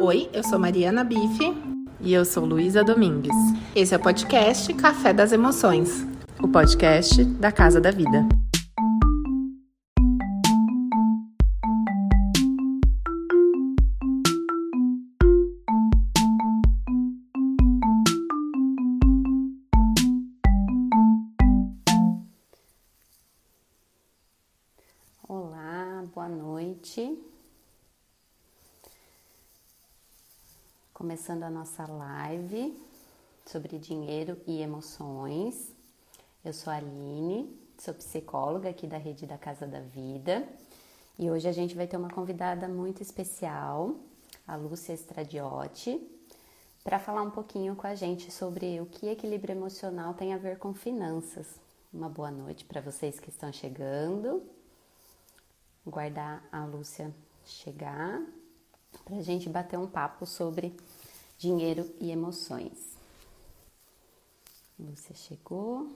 Oi, eu sou Mariana Bife. E eu sou Luísa Domingues. Esse é o podcast Café das Emoções o podcast da Casa da Vida. Começando a nossa live sobre dinheiro e emoções. Eu sou a Aline, sou psicóloga aqui da Rede da Casa da Vida e hoje a gente vai ter uma convidada muito especial, a Lúcia Estradiotti, para falar um pouquinho com a gente sobre o que equilíbrio emocional tem a ver com finanças. Uma boa noite para vocês que estão chegando. Guardar a Lúcia chegar para a gente bater um papo sobre dinheiro e emoções. Lúcia chegou.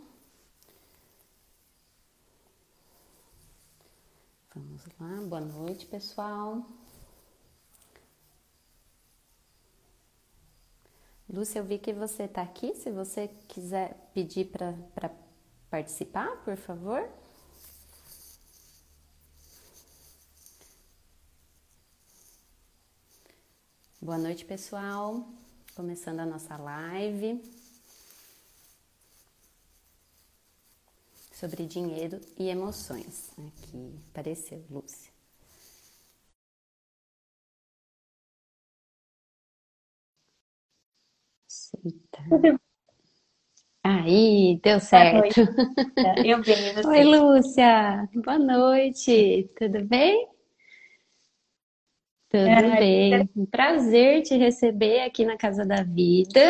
Vamos lá, boa noite, pessoal. Lúcia, eu vi que você está aqui. Se você quiser pedir para participar, por favor. Boa noite, pessoal. Começando a nossa live sobre dinheiro e emoções. Aqui apareceu, Lúcia. Eita. Aí, deu certo. Eu bem, você? Oi, Lúcia. Boa noite. Tudo bem? Tudo é, bem. É... Um prazer te receber aqui na Casa da Vida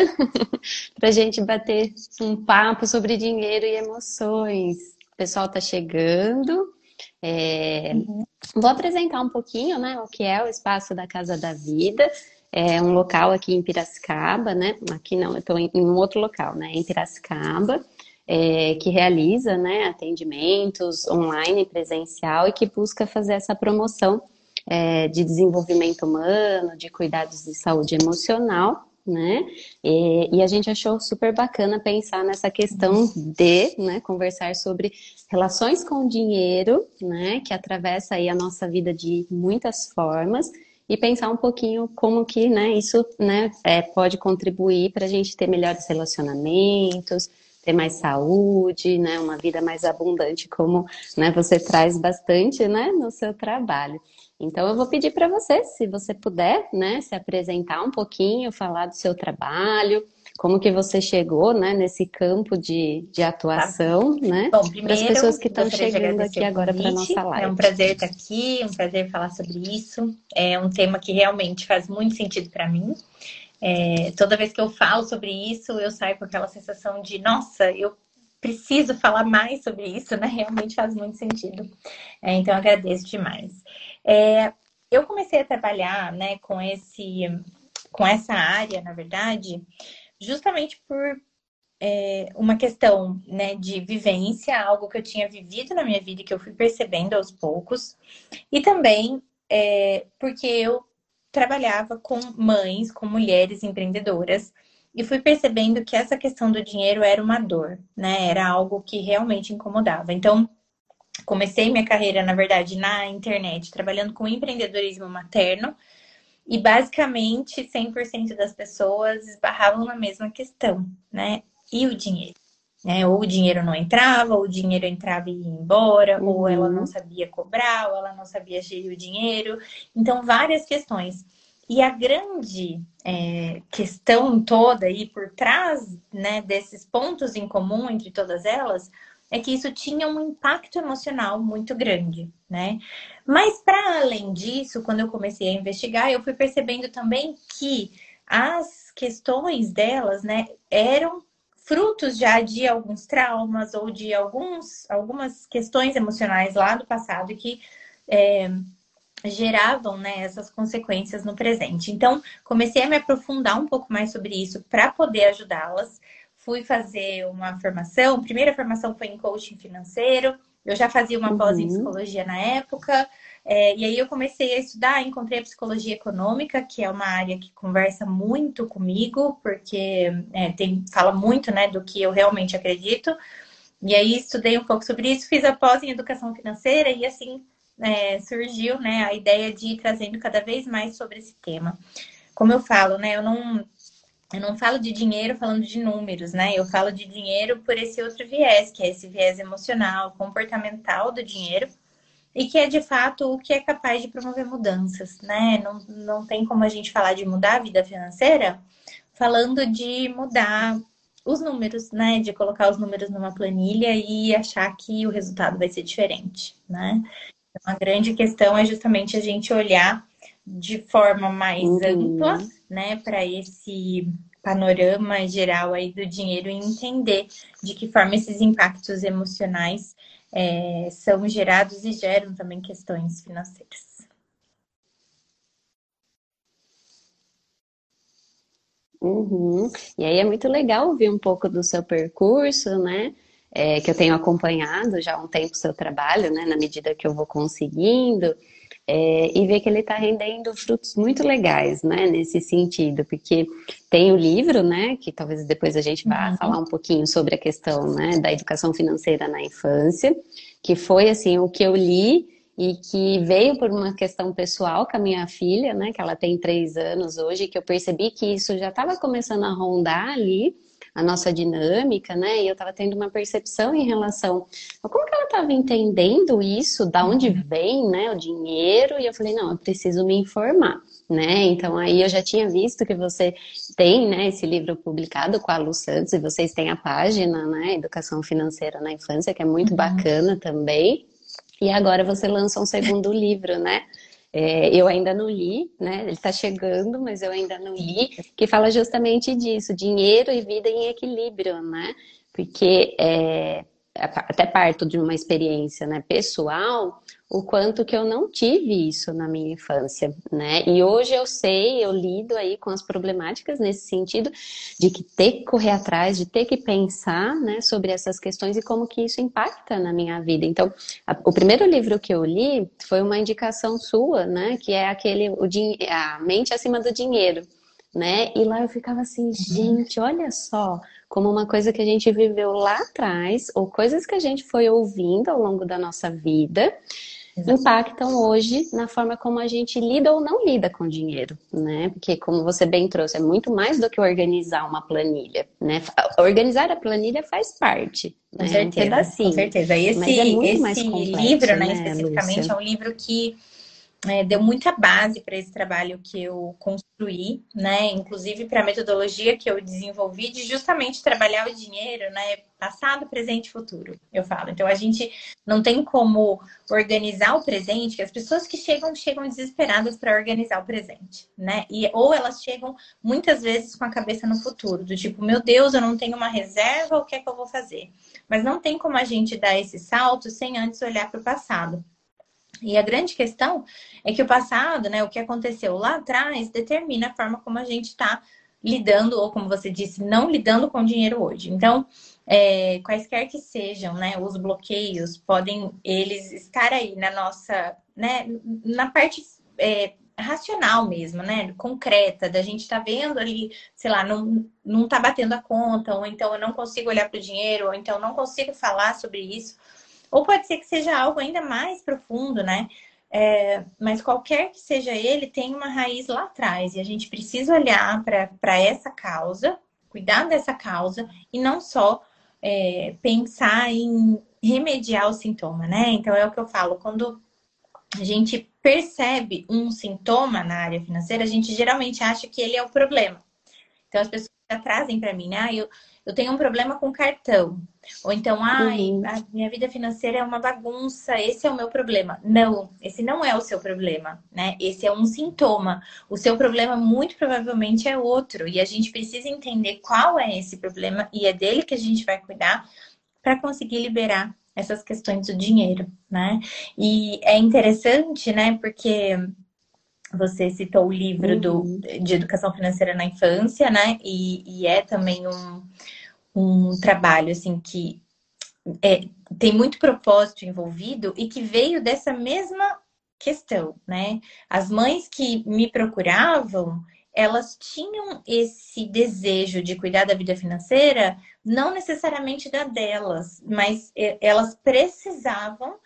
para a gente bater um papo sobre dinheiro e emoções. O pessoal está chegando. É... Uhum. Vou apresentar um pouquinho né, o que é o espaço da Casa da Vida. É um local aqui em Piracicaba, né? Aqui não, eu estou em, um outro local, né? Em Piracicaba. É, que realiza né, atendimentos online, presencial e que busca fazer essa promoção é, de desenvolvimento humano, de cuidados de saúde emocional, né? E, e, a gente achou super bacana pensar nessa questão de, né, conversar sobre relações com o dinheiro, né, que atravessa aí a nossa vida de muitas formas e pensar um pouquinho como que, né, isso, né, é, pode contribuir para a gente ter melhores relacionamentos, ter mais saúde, né, uma vida mais abundante, como, né, você traz bastante, né, no seu trabalho. Então eu vou pedir para você, se você puder, né, se apresentar um pouquinho, falar do seu trabalho, como que você chegou, né, nesse campo de, de atuação, tá. né, para as pessoas que estão chegando aqui agora para nossa live. É um prazer estar aqui, um prazer falar sobre isso. É um tema que realmente faz muito sentido para mim. É, toda vez que eu falo sobre isso, eu saio com aquela sensação de, nossa, eu preciso falar mais sobre isso, né? Realmente faz muito sentido. É, então, agradeço demais. É, eu comecei a trabalhar, né, com esse, com essa área, na verdade, justamente por é, uma questão, né, de vivência, algo que eu tinha vivido na minha vida e que eu fui percebendo aos poucos, e também é, porque eu trabalhava com mães, com mulheres empreendedoras e fui percebendo que essa questão do dinheiro era uma dor, né? Era algo que realmente incomodava. Então, comecei minha carreira, na verdade, na internet, trabalhando com empreendedorismo materno. E basicamente 100% das pessoas esbarravam na mesma questão, né? E o dinheiro? Né? Ou o dinheiro não entrava, ou o dinheiro entrava e ia embora, uhum. ou ela não sabia cobrar, ou ela não sabia gerir o dinheiro. Então, várias questões. E a grande é, questão toda aí por trás né, desses pontos em comum entre todas elas é que isso tinha um impacto emocional muito grande, né? Mas para além disso, quando eu comecei a investigar, eu fui percebendo também que as questões delas, né, eram frutos já de alguns traumas ou de alguns, algumas questões emocionais lá do passado que é, geravam né, essas consequências no presente. Então, comecei a me aprofundar um pouco mais sobre isso para poder ajudá-las. Fui fazer uma formação, a primeira formação foi em coaching financeiro. Eu já fazia uma uhum. pós em psicologia na época, É, e aí eu comecei a estudar, encontrei a psicologia econômica, que é uma área que conversa muito comigo, porque é, tem, fala muito né, do que eu realmente acredito. E aí estudei um pouco sobre isso, fiz a pós em educação financeira e assim é, surgiu né, a ideia de ir trazendo cada vez mais sobre esse tema. Como eu falo, né, eu não, eu não falo de dinheiro falando de números, né? Eu falo de dinheiro por esse outro viés, que é esse viés emocional, comportamental do dinheiro, e que é de fato o que é capaz de promover mudanças, né? Não, não tem como a gente falar de mudar a vida financeira falando de mudar os números, né? De colocar os números numa planilha e achar que o resultado vai ser diferente, né? Então, a grande questão é justamente a gente olhar de forma mais uhum. ampla, né, para esse panorama geral aí do dinheiro e entender de que forma esses impactos emocionais é, são gerados e geram também questões financeiras. Uhum. E aí é muito legal ouvir um pouco do seu percurso, né? É, que eu tenho acompanhado já há um tempo o seu trabalho, né? Na medida que eu vou conseguindo. É, e ver que ele está rendendo frutos muito legais, né, nesse sentido, porque tem o livro, né, que talvez depois a gente vá uhum. falar um pouquinho sobre a questão, né, da educação financeira na infância, que foi, assim, o que eu li e que veio por uma questão pessoal com a minha filha, né, que ela tem três anos hoje, que eu percebi que isso já estava começando a rondar ali, a nossa dinâmica, né? E eu estava tendo uma percepção em relação a como que ela estava entendendo isso, da onde uhum. vem, né, o dinheiro, e eu falei, não, eu preciso me informar, né? Então aí eu já tinha visto que você tem, né, esse livro publicado com a Lu Santos e vocês têm a página, né, Educação Financeira na Infância, que é muito uhum. bacana também. E agora você lança um segundo livro, né? É, eu ainda não li, né? Ele está chegando, mas eu ainda não li, que fala justamente disso, dinheiro e vida em equilíbrio, né? Porque é, até parto de uma experiência né, pessoal, o quanto que eu não tive isso na minha infância, né? E hoje eu sei, eu lido aí com as problemáticas nesse sentido de que ter que correr atrás, de ter que pensar, né, sobre essas questões e como que isso impacta na minha vida. Então, a, o primeiro livro que eu li foi uma indicação sua, né, que é aquele o a mente acima do dinheiro, né? E lá eu ficava assim, gente, olha só, como uma coisa que a gente viveu lá atrás, ou coisas que a gente foi ouvindo ao longo da nossa vida, impactam hoje na forma como a gente lida ou não lida com dinheiro, né? Porque como você bem trouxe, é muito mais do que organizar uma planilha, né? Organizar a planilha faz parte, com né? certeza, um com certeza. E esse, é esse complexo, livro, né, né especificamente, Lúcia? é um livro que é, deu muita base para esse trabalho que eu construí, né? Inclusive para a metodologia que eu desenvolvi de justamente trabalhar o dinheiro, né? Passado, presente e futuro, eu falo. Então a gente não tem como organizar o presente, que as pessoas que chegam, chegam desesperadas para organizar o presente, né? E, ou elas chegam muitas vezes com a cabeça no futuro, do tipo, meu Deus, eu não tenho uma reserva, o que é que eu vou fazer? Mas não tem como a gente dar esse salto sem antes olhar para o passado. E a grande questão é que o passado, né, o que aconteceu lá atrás, determina a forma como a gente está lidando, ou como você disse, não lidando com o dinheiro hoje. Então, é, quaisquer que sejam, né, os bloqueios, podem eles estar aí na nossa, né, na parte é, racional mesmo, né, concreta, da gente tá vendo ali, sei lá, não, não tá batendo a conta, ou então eu não consigo olhar para o dinheiro, ou então não consigo falar sobre isso. Ou pode ser que seja algo ainda mais profundo, né? É, mas qualquer que seja ele, tem uma raiz lá atrás. E a gente precisa olhar para essa causa, cuidar dessa causa, e não só é, pensar em remediar o sintoma, né? Então é o que eu falo, quando a gente percebe um sintoma na área financeira, a gente geralmente acha que ele é o problema. Então as pessoas já trazem para mim, né? Ah, eu, eu tenho um problema com cartão. Ou então, ai, uhum. a minha vida financeira é uma bagunça, esse é o meu problema. Não, esse não é o seu problema, né? Esse é um sintoma. O seu problema muito provavelmente é outro. E a gente precisa entender qual é esse problema e é dele que a gente vai cuidar para conseguir liberar essas questões do dinheiro, né? E é interessante, né? Porque você citou o livro uhum. do, de educação financeira na infância, né? E, e é também um, um trabalho assim que é, tem muito propósito envolvido e que veio dessa mesma questão, né? As mães que me procuravam, elas tinham esse desejo de cuidar da vida financeira, não necessariamente da delas, mas elas precisavam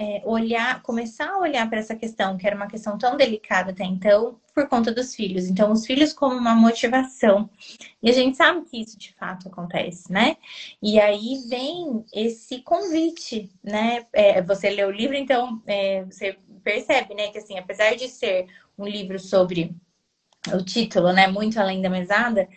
é, olhar, começar a olhar para essa questão, que era uma questão tão delicada até então, por conta dos filhos. Então, os filhos como uma motivação. E a gente sabe que isso de fato acontece, né? E aí vem esse convite, né? É, você lê o livro, então é, você percebe, né, que assim, apesar de ser um livro sobre o título, né? Muito além da mesada.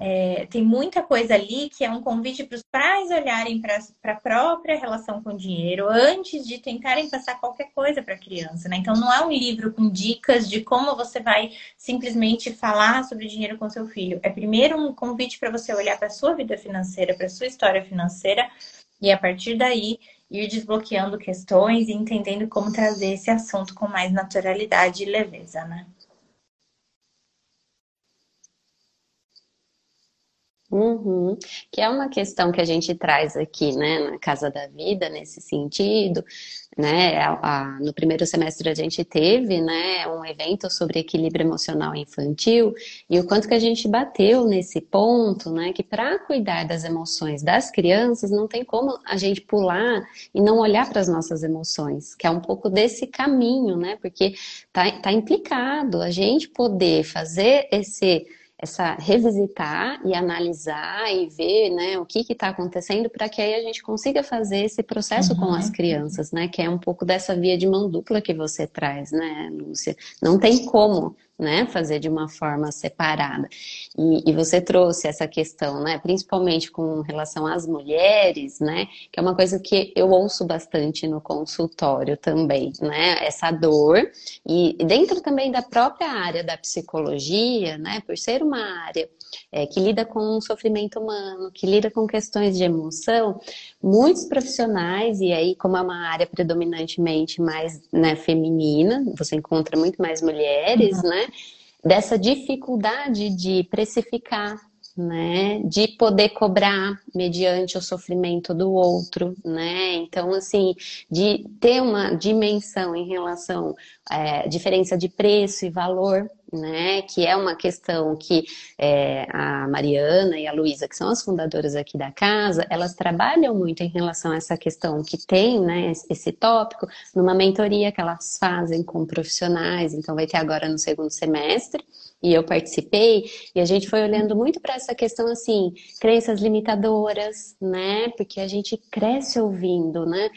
É, tem muita coisa ali que é um convite para os pais olharem para a própria relação com o dinheiro antes de tentarem passar qualquer coisa para a criança, né? Então não é um livro com dicas de como você vai simplesmente falar sobre dinheiro com seu filho. É primeiro um convite para você olhar para a sua vida financeira, para a sua história financeira e a partir daí ir desbloqueando questões e entendendo como trazer esse assunto com mais naturalidade e leveza, né? Uhum. Que é uma questão que a gente traz aqui, né, na Casa da Vida, nesse sentido, né, a, a, no primeiro semestre a gente teve, né, um evento sobre equilíbrio emocional infantil e o quanto que a gente bateu nesse ponto, né, que para cuidar das emoções das crianças não tem como a gente pular e não olhar para as nossas emoções, que é um pouco desse caminho, né, porque tá, tá implicado a gente poder fazer esse essa revisitar e analisar e ver né, o que está acontecendo para que aí a gente consiga fazer esse processo uhum. com as crianças, né? Que é um pouco dessa via de mão dupla que você traz, né, Lúcia? Não tem como né, fazer de uma forma separada. E, e, você trouxe essa questão, né, principalmente com relação às mulheres, né, que é uma coisa que eu ouço bastante no consultório também, né, essa dor e dentro também da própria área da psicologia, né, por ser uma área é, que lida com o sofrimento humano, que lida com questões de emoção, muitos profissionais, e aí, como é uma área predominantemente mais né, feminina, você encontra muito mais mulheres, uhum. né? Dessa dificuldade de precificar né, de poder cobrar mediante o sofrimento do outro, né? Então, assim, de ter uma dimensão em relação à é, diferença de preço e valor, né? Que é uma questão que é, a Mariana e a Luísa, que são as fundadoras aqui da casa, elas trabalham muito em relação a essa questão que tem, né? Esse tópico, numa mentoria que elas fazem com profissionais, então vai ter agora no segundo semestre e eu participei, e a gente foi olhando muito para essa questão assim, crenças limitadoras, né? Porque a gente cresce ouvindo, né?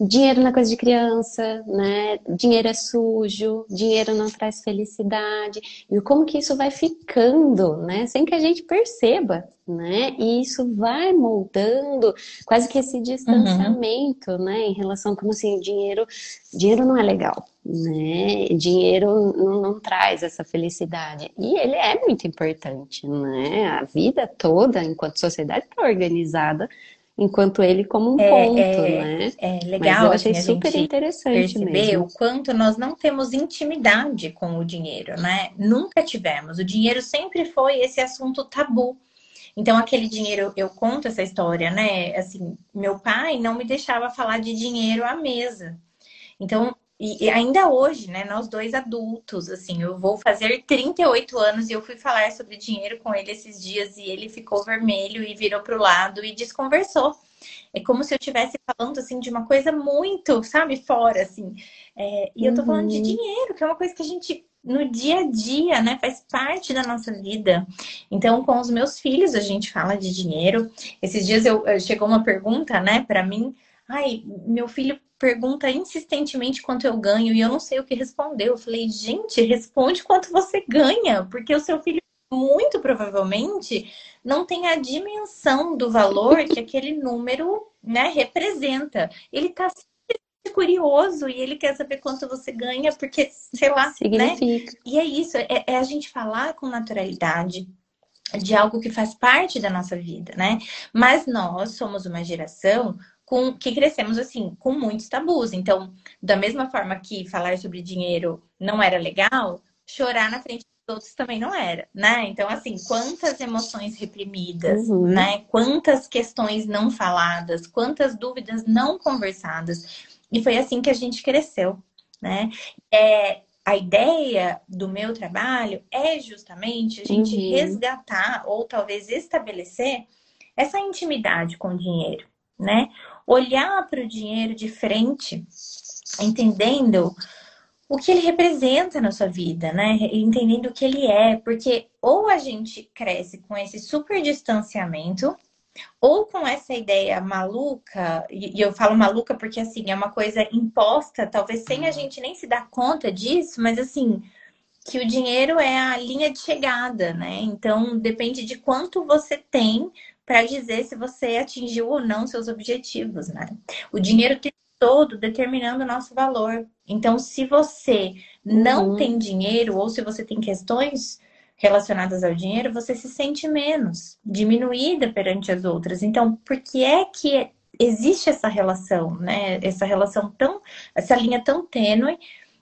Dinheiro na coisa de criança, né? Dinheiro é sujo, dinheiro não traz felicidade. E como que isso vai ficando, né? Sem que a gente perceba, né? E isso vai moldando quase que esse distanciamento, uhum. né? Em relação como assim, dinheiro, dinheiro não é legal, né? Dinheiro não, não, traz essa felicidade. E ele é muito importante, né? A vida toda, enquanto sociedade, está organizada enquanto ele como um é, ponto, é, né? É legal. Mas eu achei assim, super interessante perceber mesmo. o quanto nós não temos intimidade com o dinheiro, né? Nunca tivemos. O dinheiro sempre foi esse assunto tabu. Então, aquele dinheiro, eu conto essa história, né? Assim, meu pai não me deixava falar de dinheiro à mesa. Então, e, ainda hoje, né, nós dois adultos, assim, eu vou fazer 38 anos e eu fui falar sobre dinheiro com ele esses dias e ele ficou vermelho e virou pro lado e desconversou. É como se eu estivesse falando, assim, de uma coisa muito, sabe, fora, assim. É, e eu tô falando de uhum. dinheiro, que é uma coisa que a gente, no dia a dia, né, faz parte da nossa vida. Então, com os meus filhos, a gente fala de dinheiro. Esses dias eu, chegou uma pergunta, né, para mim. Ai, meu filho pergunta insistentemente quanto eu ganho e eu não sei o que responder. Eu falei, gente, responde quanto você ganha, porque o seu filho muito provavelmente não tem a dimensão do valor que aquele número, né, representa. Ele está curioso e ele quer saber quanto você ganha, porque, sei lá, né? Significa. né? E é isso, é, é a gente falar com naturalidade, de algo que faz parte da nossa vida, né? Mas nós somos uma geração com, que crescemos assim, com muitos tabus. Então, da mesma forma que falar sobre dinheiro não era legal, chorar na frente dos outros também não era, né? Então, assim, quantas emoções reprimidas, uhum. né? Quantas questões não faladas, quantas dúvidas não conversadas. E foi assim que a gente cresceu. né? É, a ideia do meu trabalho é justamente a gente uhum. resgatar ou talvez estabelecer essa intimidade com o dinheiro, né? Olhar para o dinheiro de frente, entendendo o que ele representa na sua vida, né? Entendendo o que ele é, porque ou a gente cresce com esse super distanciamento, ou com essa ideia maluca, e eu falo maluca porque assim, é uma coisa imposta, talvez sem a uhum. gente nem se dar conta disso, mas assim, que o dinheiro é a linha de chegada, né? Então depende de quanto você tem para dizer se você atingiu ou não seus objetivos, né? O dinheiro tem todo determinando o nosso valor. Então, se você não uhum. tem dinheiro ou se você tem questões relacionadas ao dinheiro, você se sente menos, diminuída perante as outras. Então, por que é que existe essa relação, né? Essa relação tão, essa linha tão tênue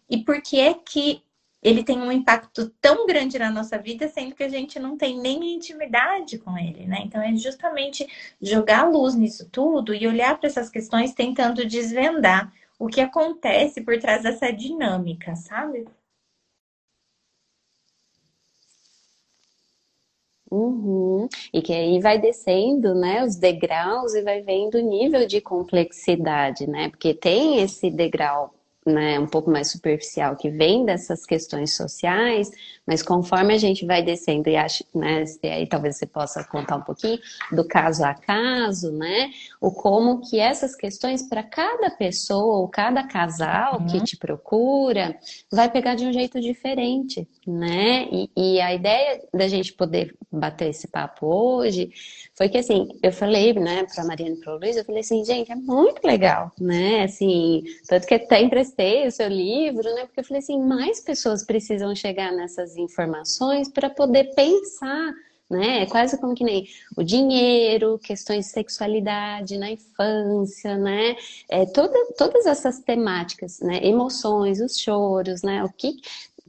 e por que é que ele tem um impacto tão grande na nossa vida, sendo que a gente não tem nem intimidade com ele, né? Então é justamente jogar luz nisso tudo e olhar para essas questões tentando desvendar o que acontece por trás dessa dinâmica, sabe? Uhum. E que aí vai descendo, né, os degraus e vai vendo o nível de complexidade, né? Porque tem esse degrau né, um pouco mais superficial que vem dessas questões sociais, mas conforme a gente vai descendo e acha, né, e aí talvez você possa contar um pouquinho do caso a caso, né, o como que essas questões para cada pessoa ou cada casal uhum. que te procura vai pegar de um jeito diferente, né? E, e a ideia da gente poder bater esse papo hoje foi que assim, eu falei, né, para Mariana e para o Luiz, eu falei assim, gente, é muito legal, né? Assim, tanto que até emprestei o seu livro, né? Porque eu falei assim, mais pessoas precisam chegar nessas informações para poder pensar né? É quase como que nem o dinheiro, questões de sexualidade na infância, né? É, toda, todas essas temáticas, né? Emoções, os choros, né? O que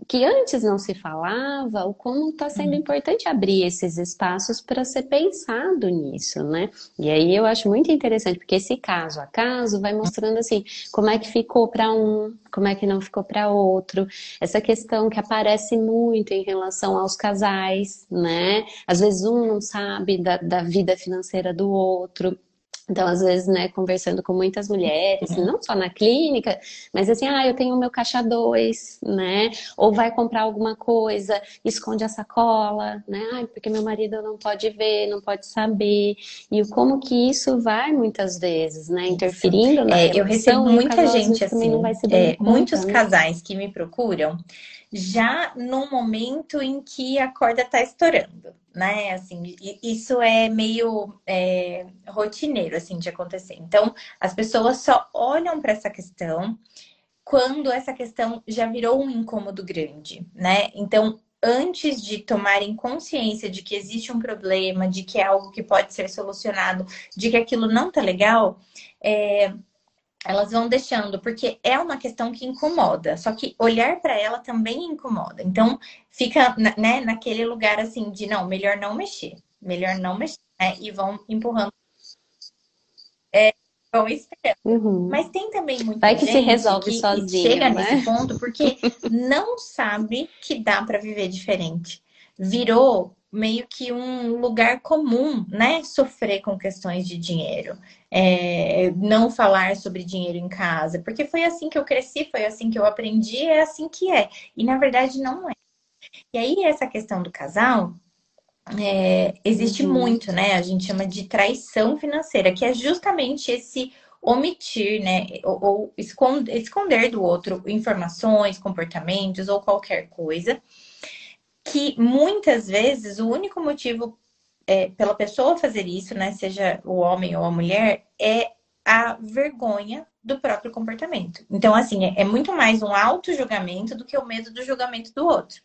que antes não se falava, o como está sendo uhum. importante abrir esses espaços para ser pensado nisso, né? E aí eu acho muito interessante, porque esse caso a caso vai mostrando assim, como é que ficou para um, como é que não ficou para outro, essa questão que aparece muito em relação aos casais, né? Às vezes um não sabe da, da vida financeira do outro. Então, às vezes, né, conversando com muitas mulheres, uhum. não só na clínica, mas assim, ah, eu tenho o meu caixa dois, né? Ou vai comprar alguma coisa, esconde a sacola, né? Ah, porque meu marido não pode ver, não pode saber. E como que isso vai muitas vezes, né, interferindo na é, Eu recebo muita gente assim, é, muitos né? casais que me procuram já no momento em que a corda está estourando, né? Assim, isso é meio é, rotineiro assim de acontecer. Então, as pessoas só olham para essa questão quando essa questão já virou um incômodo grande, né? Então, antes de tomarem consciência de que existe um problema, de que é algo que pode ser solucionado, de que aquilo não tá legal, é, elas vão deixando, porque é uma questão que incomoda, só que olhar para ela também incomoda. Então, fica né, naquele lugar assim de não, melhor não mexer, melhor não mexer, né? E vão empurrando. É, vão esperando. Uhum. Mas tem também muita Vai que gente se resolve que, sozinho, chega né? nesse ponto porque não sabe que dá para viver diferente. Virou meio que um lugar comum, né? Sofrer com questões de dinheiro. É, não falar sobre dinheiro em casa, porque foi assim que eu cresci, foi assim que eu aprendi, é assim que é. E na verdade não é. E aí, essa questão do casal. É, existe uhum. muito, né? A gente chama de traição financeira, que é justamente esse omitir, né, ou, ou esconder, esconder do outro informações, comportamentos ou qualquer coisa que muitas vezes o único motivo é, pela pessoa fazer isso, né, seja o homem ou a mulher, é a vergonha do próprio comportamento. Então, assim, é, é muito mais um auto-julgamento do que o medo do julgamento do outro.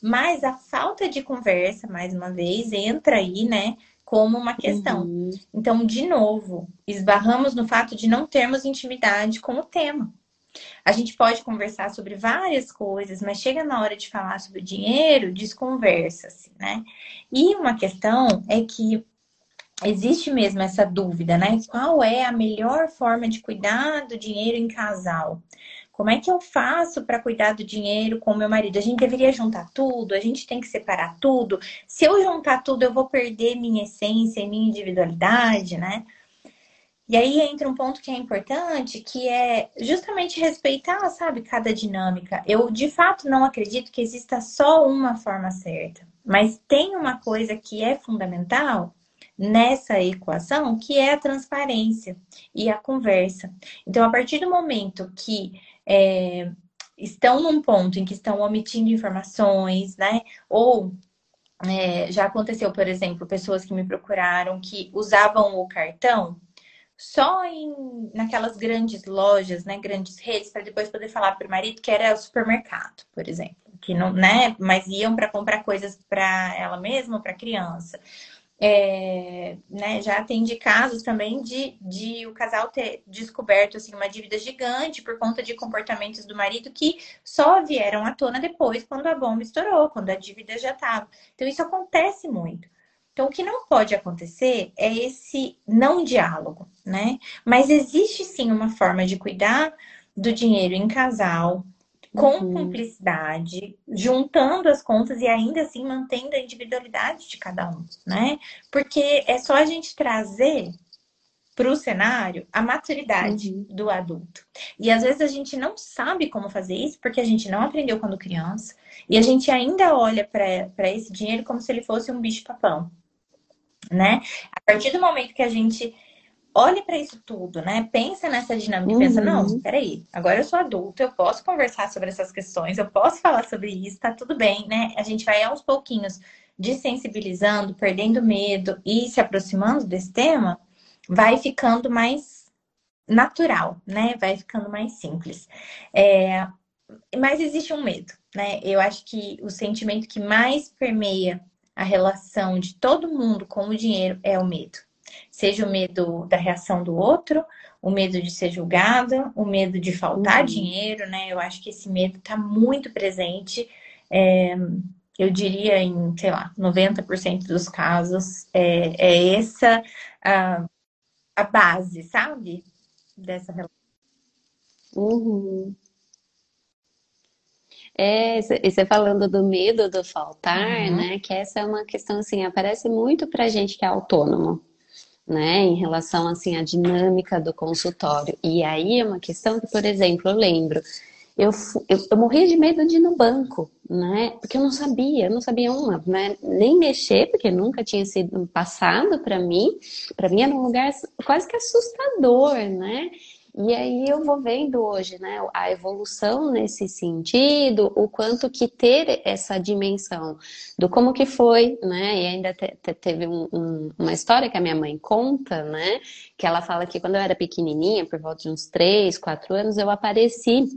Mas a falta de conversa, mais uma vez, entra aí, né, como uma questão. Uhum. Então, de novo, esbarramos no fato de não termos intimidade com o tema. A gente pode conversar sobre várias coisas, mas chega na hora de falar sobre dinheiro, desconversa-se, né? E uma questão é que existe mesmo essa dúvida, né? Qual é a melhor forma de cuidar do dinheiro em casal? Como é que eu faço para cuidar do dinheiro com meu marido? A gente deveria juntar tudo? A gente tem que separar tudo? Se eu juntar tudo, eu vou perder minha essência e minha individualidade, né? E aí entra um ponto que é importante, que é justamente respeitar, sabe, cada dinâmica. Eu, de fato, não acredito que exista só uma forma certa. Mas tem uma coisa que é fundamental, nessa equação, que é a transparência e a conversa. Então, a partir do momento que é, estão num ponto em que estão omitindo informações, né? Ou é, já aconteceu, por exemplo, pessoas que me procuraram que usavam o cartão só em naquelas grandes lojas, né, grandes redes, para depois poder falar para o marido que era o supermercado, por exemplo, que não, né, mas iam para comprar coisas para ela mesma, para a criança. É, né, já atendi casos também de, de o casal ter descoberto assim, uma dívida gigante por conta de comportamentos do marido que só vieram à tona depois, quando a bomba estourou, quando a dívida já estava. Então, isso acontece muito. Então, o que não pode acontecer é esse não diálogo, né? Mas existe sim uma forma de cuidar do dinheiro em casal, com uhum. cumplicidade, juntando as contas e ainda assim mantendo a individualidade de cada um, né? Porque é só a gente trazer para o cenário a maturidade uhum. do adulto. E às vezes a gente não sabe como fazer isso porque a gente não aprendeu quando criança e a gente ainda olha para esse dinheiro como se ele fosse um bicho-papão, né? A partir do momento que a gente olhe para isso tudo, né? Pensa nessa dinâmica uhum. e pensa, não, uhum. peraí, agora eu sou adulto, eu posso conversar sobre essas questões, eu posso falar sobre isso, tá tudo bem, né? A gente vai aos pouquinhos desensibilizando, perdendo medo e se aproximando desse tema, vai ficando mais natural, né? Vai ficando mais simples. É... Mas existe um medo, né? Eu acho que o sentimento que mais permeia a relação de todo mundo com o dinheiro é o medo. Seja o medo da reação do outro, o medo de ser julgada, o medo de faltar uhum. dinheiro, né? Eu acho que esse medo está muito presente. É, eu diria em, sei lá, 90% dos casos, é, é essa a, a base, sabe? Dessa relação. Uhum. É, e você falando do medo do faltar, uhum. né? Que essa é uma questão assim, aparece muito pra gente que é autônomo né, em relação assim à dinâmica do consultório. E aí é uma questão que, por exemplo, eu lembro, eu, eu, eu morria de medo de ir no banco, né? Porque eu não sabia, eu não sabia uma, né? nem mexer, porque nunca tinha sido passado para mim. Para mim era um lugar quase que assustador, né? E aí eu vou vendo hoje, né, a evolução nesse sentido, o quanto que ter essa dimensão do como que foi, né, e ainda te, te, teve um, um, uma história que a minha mãe conta, né, que ela fala que quando eu era pequenininha, por volta de uns 3, 4 anos, eu apareci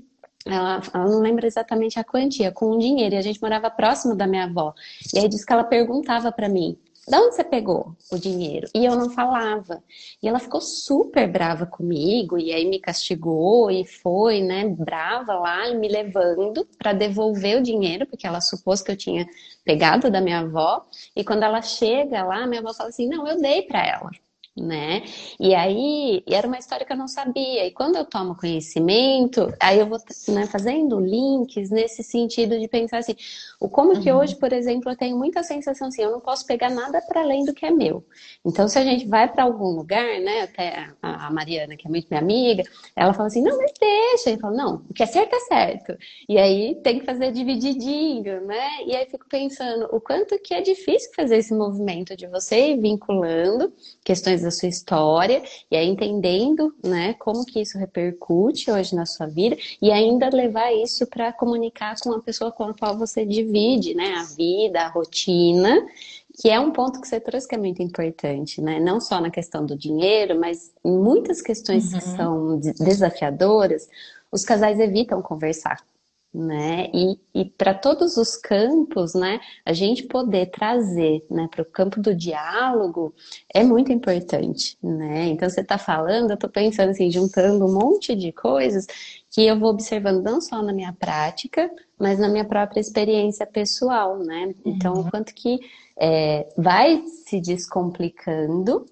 ela, ela, não lembra exatamente a quantia, com o dinheiro, e a gente morava próximo da minha avó. E aí disse que ela perguntava para mim: de onde você pegou o dinheiro? E eu não falava. E ela ficou super brava comigo, e aí me castigou e foi, né, brava lá e me levando para devolver o dinheiro, porque ela supôs que eu tinha pegado da minha avó. E quando ela chega lá, minha avó fala assim: não, eu dei para ela né? E aí, era uma história que eu não sabia. E quando eu tomo conhecimento, aí eu vou né, fazendo links nesse sentido de pensar assim, o como uhum. que hoje, por exemplo, eu tenho muita sensação assim, eu não posso pegar nada para além do que é meu. Então, se a gente vai para algum lugar, né? Até a Mariana, que é muito minha amiga, ela fala assim, não, mas deixa. Eu falo, não, o que é certo é certo. E aí tem que fazer divididinho, né? E aí fico pensando o quanto que é difícil fazer esse movimento de você ir vinculando questões da sua história e aí entendendo, né, como que isso repercute hoje na sua vida e ainda levar isso para comunicar com a pessoa com a qual você divide, né, a vida, a rotina, que é um ponto que você trouxe que é muito importante, né? Não só na questão do dinheiro, mas em muitas questões uhum. que são desafiadoras, os casais evitam conversar né? E, e para todos os campos, né, a gente poder trazer, né, para o campo do diálogo é muito importante, né? Então você está falando, eu estou pensando assim, juntando um monte de coisas que eu vou observando não só na minha prática, mas na minha própria experiência pessoal, né? Então, uhum. o quanto que é, vai se descomplicando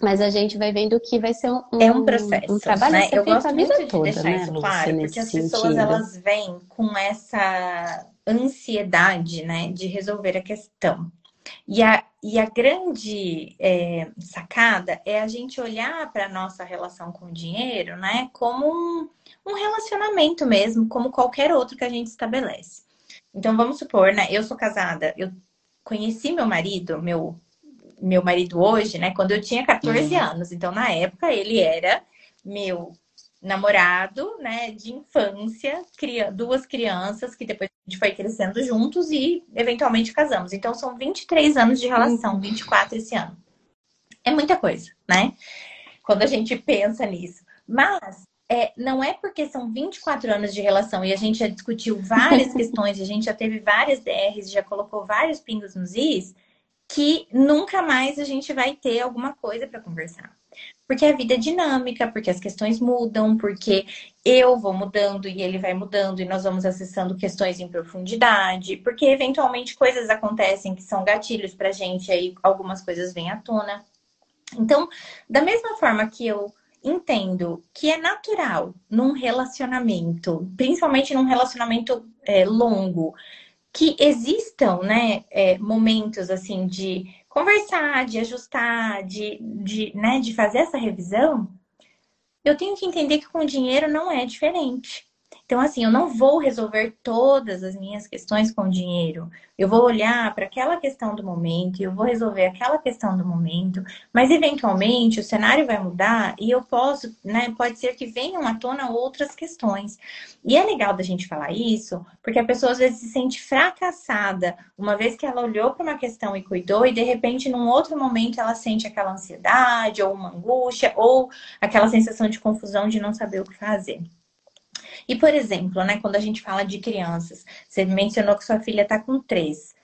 Mas a gente vai vendo que vai ser um, é um processo, um trabalho né? Eu gosto muito de toda, deixar né, isso Lúcia, claro, porque nesse as pessoas sentido. elas vêm com essa ansiedade, né, de resolver a questão. E a, e a grande é, sacada é a gente olhar para a nossa relação com o dinheiro, né, como um, um relacionamento mesmo, como qualquer outro que a gente estabelece. Então, vamos supor, né, eu sou casada, eu conheci meu marido, meu, meu marido hoje, né, quando eu tinha 14 Uhum. anos. Então, na época, ele era meu namorado, né, de infância, cria, duas crianças que depois a gente foi crescendo juntos e eventualmente casamos. Então são 23 anos de relação, 24 esse ano. É muita coisa, né? Quando a gente pensa nisso. Mas é, não é porque são 24 anos de relação e a gente já discutiu várias questões, a gente já teve várias DRs, já colocou vários pingos nos is, que nunca mais a gente vai ter alguma coisa para conversar. Porque a vida é dinâmica, porque as questões mudam, porque eu vou mudando e ele vai mudando e nós vamos acessando questões em profundidade, porque eventualmente coisas acontecem que são gatilhos pra gente, aí algumas coisas vêm à tona. Então, da mesma forma que eu entendo que é natural num relacionamento, principalmente num relacionamento é, longo, que existam, né, é, momentos assim de conversar, de ajustar, de, de, né, de fazer essa revisão, eu tenho que entender que com dinheiro não é diferente. Então, assim, eu não vou resolver todas as minhas questões com dinheiro. Eu vou olhar para aquela questão do momento, eu vou resolver aquela questão do momento, mas eventualmente o cenário vai mudar e eu posso, né? Pode ser que venham à tona outras questões. E é legal da gente falar isso, porque a pessoa às vezes se sente fracassada, uma vez que ela olhou para uma questão e cuidou, e de repente, num outro momento, ela sente aquela ansiedade, ou uma angústia, ou aquela sensação de confusão de não saber o que fazer. E, por exemplo, né, quando a gente fala de crianças, você mencionou que sua filha está com três.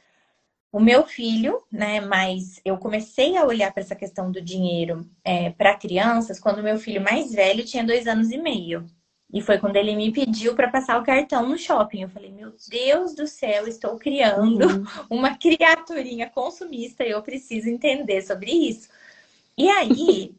O meu filho, né, mas eu comecei a olhar para essa questão do dinheiro é, para crianças quando o meu filho mais velho tinha dois anos e meio. E foi quando ele me pediu para passar o cartão no shopping. Eu falei, meu Deus do céu, estou criando Uhum. uma criaturinha consumista e eu preciso entender sobre isso. E aí,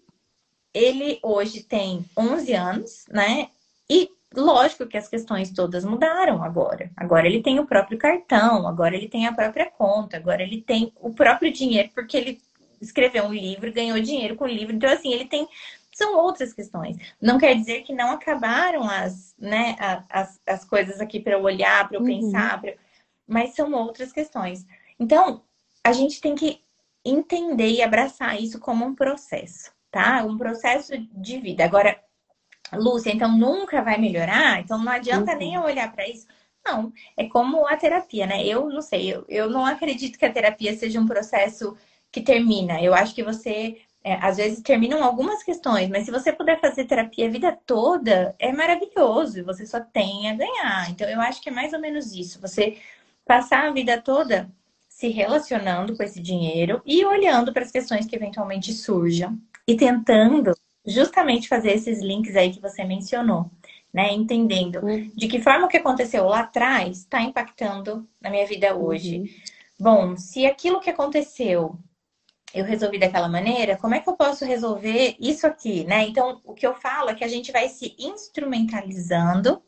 ele hoje tem 11 anos, né? E lógico que as questões todas mudaram agora. Agora ele tem o próprio cartão, agora ele tem a própria conta, agora ele tem o próprio dinheiro, porque ele escreveu um livro, ganhou dinheiro com o livro. Então, assim, ele tem. São outras questões. Não quer dizer que não acabaram as, né, as, as coisas aqui para eu olhar, para eu Uhum. pensar, pra... mas são outras questões. Então, a gente tem que entender e abraçar isso como um processo, tá? Um processo de vida. Agora, Lúcia, então nunca vai melhorar? Então não adianta Uhum. nem eu olhar para isso. Não, é como a terapia, né? Eu não sei, eu, eu não acredito que a terapia seja um processo que termina. Eu acho que você, é, às vezes, terminam algumas questões, mas se você puder fazer terapia a vida toda, é maravilhoso e você só tem a ganhar. Então eu acho que é mais ou menos isso. Você passar a vida toda se relacionando com esse dinheiro e olhando para as questões que eventualmente surjam e tentando justamente fazer esses links aí que você mencionou, né? Entendendo Uhum. de que forma o que aconteceu lá atrás está impactando na minha vida hoje. Uhum. Bom, se aquilo que aconteceu eu resolvi daquela maneira, como é que eu posso resolver isso aqui, né? Então, o que eu falo é que a gente vai se instrumentalizando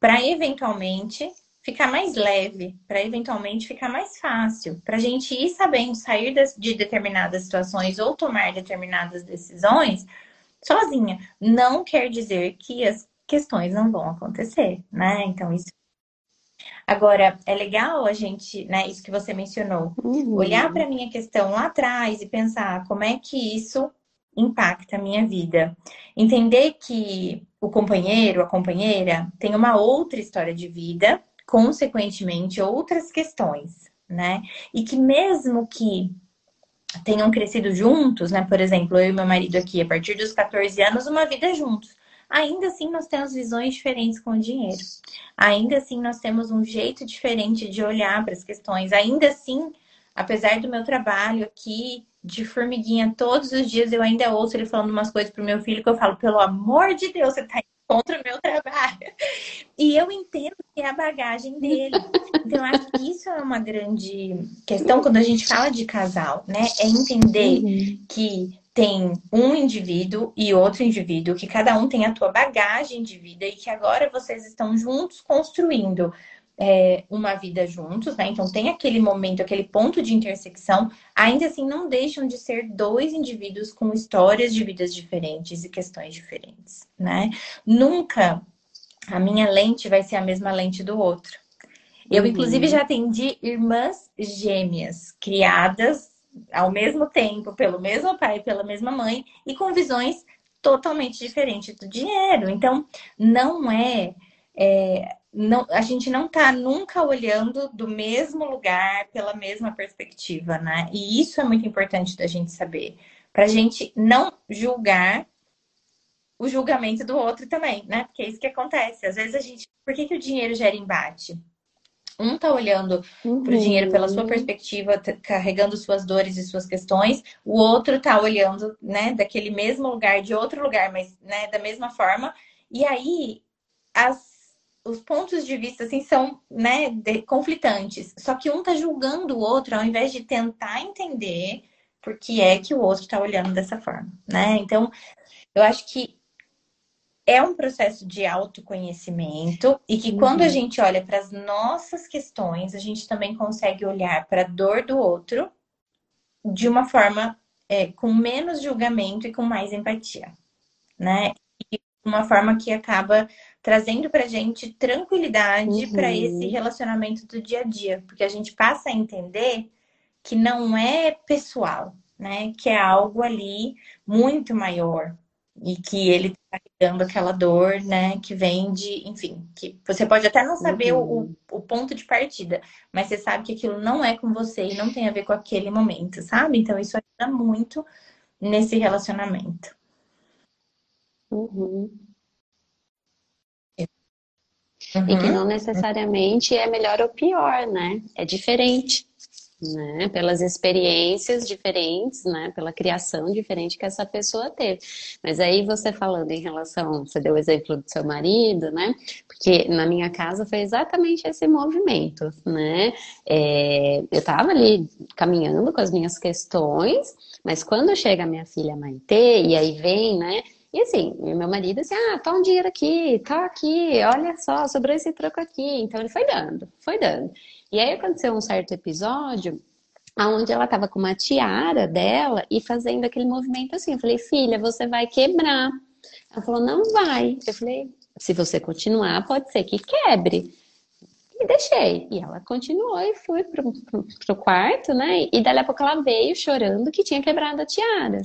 para eventualmente ficar mais leve, para eventualmente ficar mais fácil, para a gente ir sabendo sair de determinadas situações ou tomar determinadas decisões sozinha. Não quer dizer que as questões não vão acontecer, né? Então, isso. Agora, é legal a gente, né, isso que você mencionou, Uhum. olhar para a minha questão lá atrás e pensar como é que isso impacta a minha vida. Entender que o companheiro, a companheira, tem uma outra história de vida, consequentemente, outras questões, né? E que mesmo que tenham crescido juntos, né? Por exemplo, eu e meu marido aqui, a partir dos 14 anos, uma vida juntos. Ainda assim, nós temos visões diferentes com o dinheiro. Ainda assim, nós temos um jeito diferente de olhar para as questões. Ainda assim, apesar do meu trabalho aqui de formiguinha todos os dias, eu ainda ouço ele falando umas coisas pro meu filho que eu falo, pelo amor de Deus, você tá indo contra o meu trabalho. E eu entendo que é a bagagem dele. Então, acho que isso é uma grande questão quando a gente fala de casal, né? É entender Uhum. que tem um indivíduo e outro indivíduo, que cada um tem a tua bagagem de vida e que agora vocês estão juntos construindo é, uma vida juntos, né? Então tem aquele momento, aquele ponto de intersecção, ainda assim não deixam de ser dois indivíduos com histórias de vidas diferentes e questões diferentes, né? Nunca a minha lente vai ser a mesma lente do outro. Eu, uhum. inclusive, já atendi irmãs gêmeas, criadas ao mesmo tempo, pelo mesmo pai, pela mesma mãe, e com visões totalmente diferentes do dinheiro. Então, não é, é não, a gente não está nunca olhando do mesmo lugar, pela mesma perspectiva, né? E isso é muito importante da gente saber, para a gente não julgar o julgamento do outro também, né? Porque é isso que acontece. Às vezes a gente. Por que, que o dinheiro gera embate? Um tá olhando uhum. para o dinheiro pela sua perspectiva, carregando suas dores e suas questões. O outro tá olhando, né, daquele mesmo lugar, de outro lugar, mas, né, da mesma forma. E aí, as, os pontos de vista, assim, são, né, de, conflitantes. Só que um tá julgando o outro, ao invés de tentar entender por que é que o outro tá olhando dessa forma, né? Então, eu acho que é um processo de autoconhecimento e que uhum. quando a gente olha para as nossas questões, a gente também consegue olhar para a dor do outro de uma forma é, com menos julgamento e com mais empatia, né? E uma forma que acaba trazendo para a gente tranquilidade uhum. para esse relacionamento do dia a dia, porque a gente passa a entender que não é pessoal, né? Que é algo ali muito maior, e que ele está carregando aquela dor, né, que vem de, enfim, que você pode até não saber uhum. o, o ponto de partida, mas você sabe que aquilo não é com você e não tem a ver com aquele momento, sabe? Então isso ajuda muito nesse relacionamento. Uhum. Uhum. E que não necessariamente é melhor ou pior, né? É diferente né? Pelas experiências diferentes, né? Pela criação diferente que essa pessoa teve. Mas aí você falando em relação, você deu o exemplo do seu marido, né? Porque na minha casa foi exatamente esse movimento, né? É, eu tava ali caminhando com as minhas questões, mas quando chega a minha filha Maitê, e aí vem, né? E assim, meu marido assim, ah, tá um dinheiro aqui, tá aqui, olha só, sobrou esse troco aqui. Então ele foi dando, foi dando. E aí aconteceu um certo episódio onde ela estava com uma tiara dela e fazendo aquele movimento assim. Eu falei, filha, você vai quebrar. Ela falou, não vai. Eu falei, se você continuar, pode ser que quebre. E deixei. E ela continuou e fui pro, pro, pro quarto, né? E daí a pouco ela veio chorando que tinha quebrado a tiara.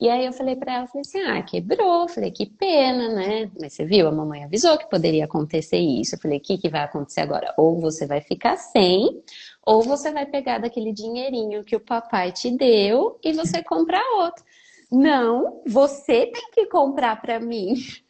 E aí eu falei para ela, falei assim, ah, quebrou. Falei, que pena, né? Mas você viu, a mamãe avisou que poderia acontecer isso. Eu falei, o que, que vai acontecer agora? Ou você vai ficar sem, ou você vai pegar daquele dinheirinho que o papai te deu e você comprar outro. Não, você tem que comprar para mim.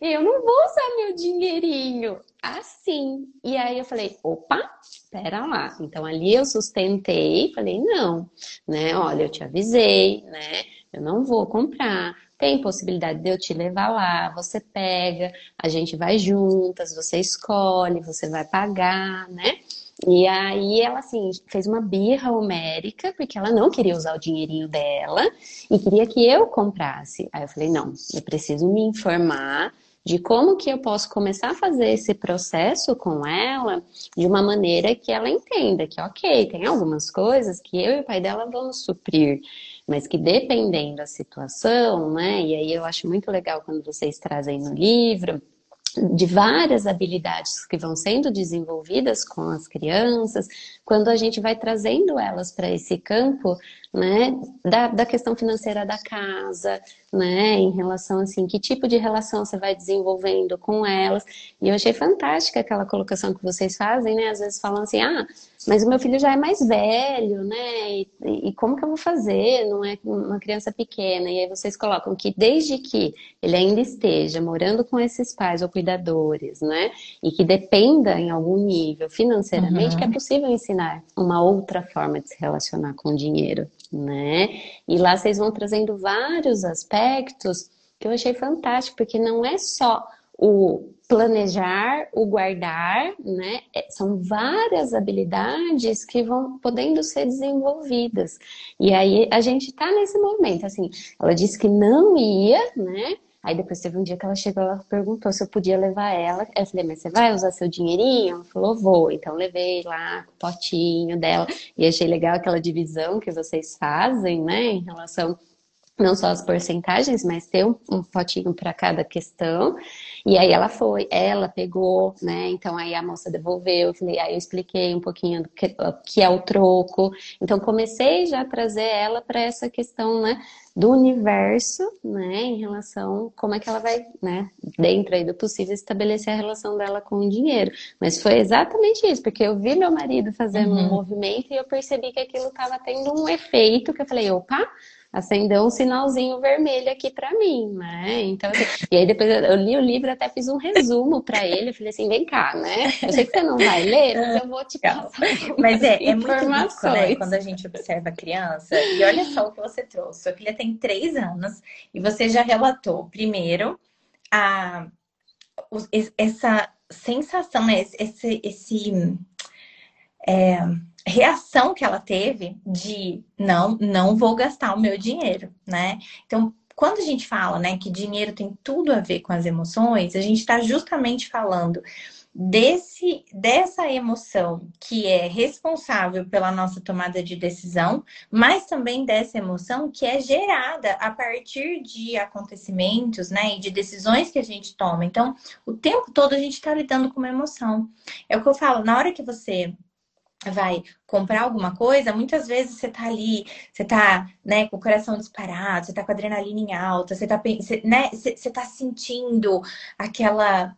Eu não vou usar meu dinheirinho assim. E aí eu falei, opa, espera lá. Então ali eu sustentei, falei, não, né? Olha, eu te avisei, né? Eu não vou comprar. Tem possibilidade de eu te levar lá, você pega, a gente vai juntas, você escolhe, você vai pagar, né? E aí ela assim fez uma birra homérica porque ela não queria usar o dinheirinho dela e queria que eu comprasse. Aí eu falei: "Não, eu preciso me informar de como que eu posso começar a fazer esse processo com ela de uma maneira que ela entenda que, ok, tem algumas coisas que eu e o pai dela vamos suprir, mas que dependendo da situação, né? E aí eu acho muito legal quando vocês trazem no livro de várias habilidades que vão sendo desenvolvidas com as crianças, quando a gente vai trazendo elas para esse campo, né, da, da questão financeira da casa, né, em relação assim, que tipo de relação você vai desenvolvendo com elas. E eu achei fantástica aquela colocação que vocês fazem, né, às vezes falam assim, ah, mas o meu filho já é mais velho, né, e, e como que eu vou fazer? Não é uma criança pequena. E aí vocês colocam que desde que ele ainda esteja morando com esses pais ou cuidadores, né, e que dependa em algum nível financeiramente, uhum. que é possível ensinar uma outra forma de se relacionar com o dinheiro né? E lá vocês vão trazendo vários aspectos que eu achei fantástico, porque não é só o planejar, o guardar, né? É, são várias habilidades que vão podendo ser desenvolvidas. E aí a gente tá nesse momento, assim, ela disse que não ia, né? Aí depois teve um dia que ela chegou, ela perguntou se eu podia levar ela. Eu falei, mas você vai usar seu dinheirinho? Ela falou, vou. Então levei lá o potinho dela. E achei legal aquela divisão que vocês fazem, né, em relação não só as porcentagens, mas ter um, um potinho para cada questão. E aí ela foi, ela pegou, né? Então aí a moça devolveu, eu falei, aí eu expliquei um pouquinho do que, que é o troco. Então comecei já a trazer ela para essa questão, né? Do universo, né? Em relação como é que ela vai, né? Dentro aí do possível estabelecer a relação dela com o dinheiro. Mas foi exatamente isso, porque eu vi meu marido fazendo uhum. um movimento e eu percebi que aquilo estava tendo um efeito que eu falei, opa, acendeu um sinalzinho vermelho aqui para mim, né? Então, assim, e aí depois eu li o livro, até fiz um resumo para ele, eu falei assim, vem cá, né? Eu sei que você não vai ler, mas eu vou te passar. Mas é, é muito rico, né? Quando a gente observa a criança, e olha só o que você trouxe. Sua filha tem três anos e você já relatou, primeiro, a, essa sensação, né? Esse, esse é, reação que ela teve de não, não vou gastar o meu dinheiro, né? Então, quando a gente fala, né, que dinheiro tem tudo a ver com as emoções, a gente está justamente falando desse dessa emoção que é responsável pela nossa tomada de decisão, mas também dessa emoção que é gerada a partir de acontecimentos, né, e de decisões que a gente toma. Então, o tempo todo a gente está lidando com uma emoção. É o que eu falo, na hora que você vai comprar alguma coisa, muitas vezes você tá ali, você tá, né, com o coração disparado, você tá com a adrenalina em alta, você tá, né, você, tá sentindo aquela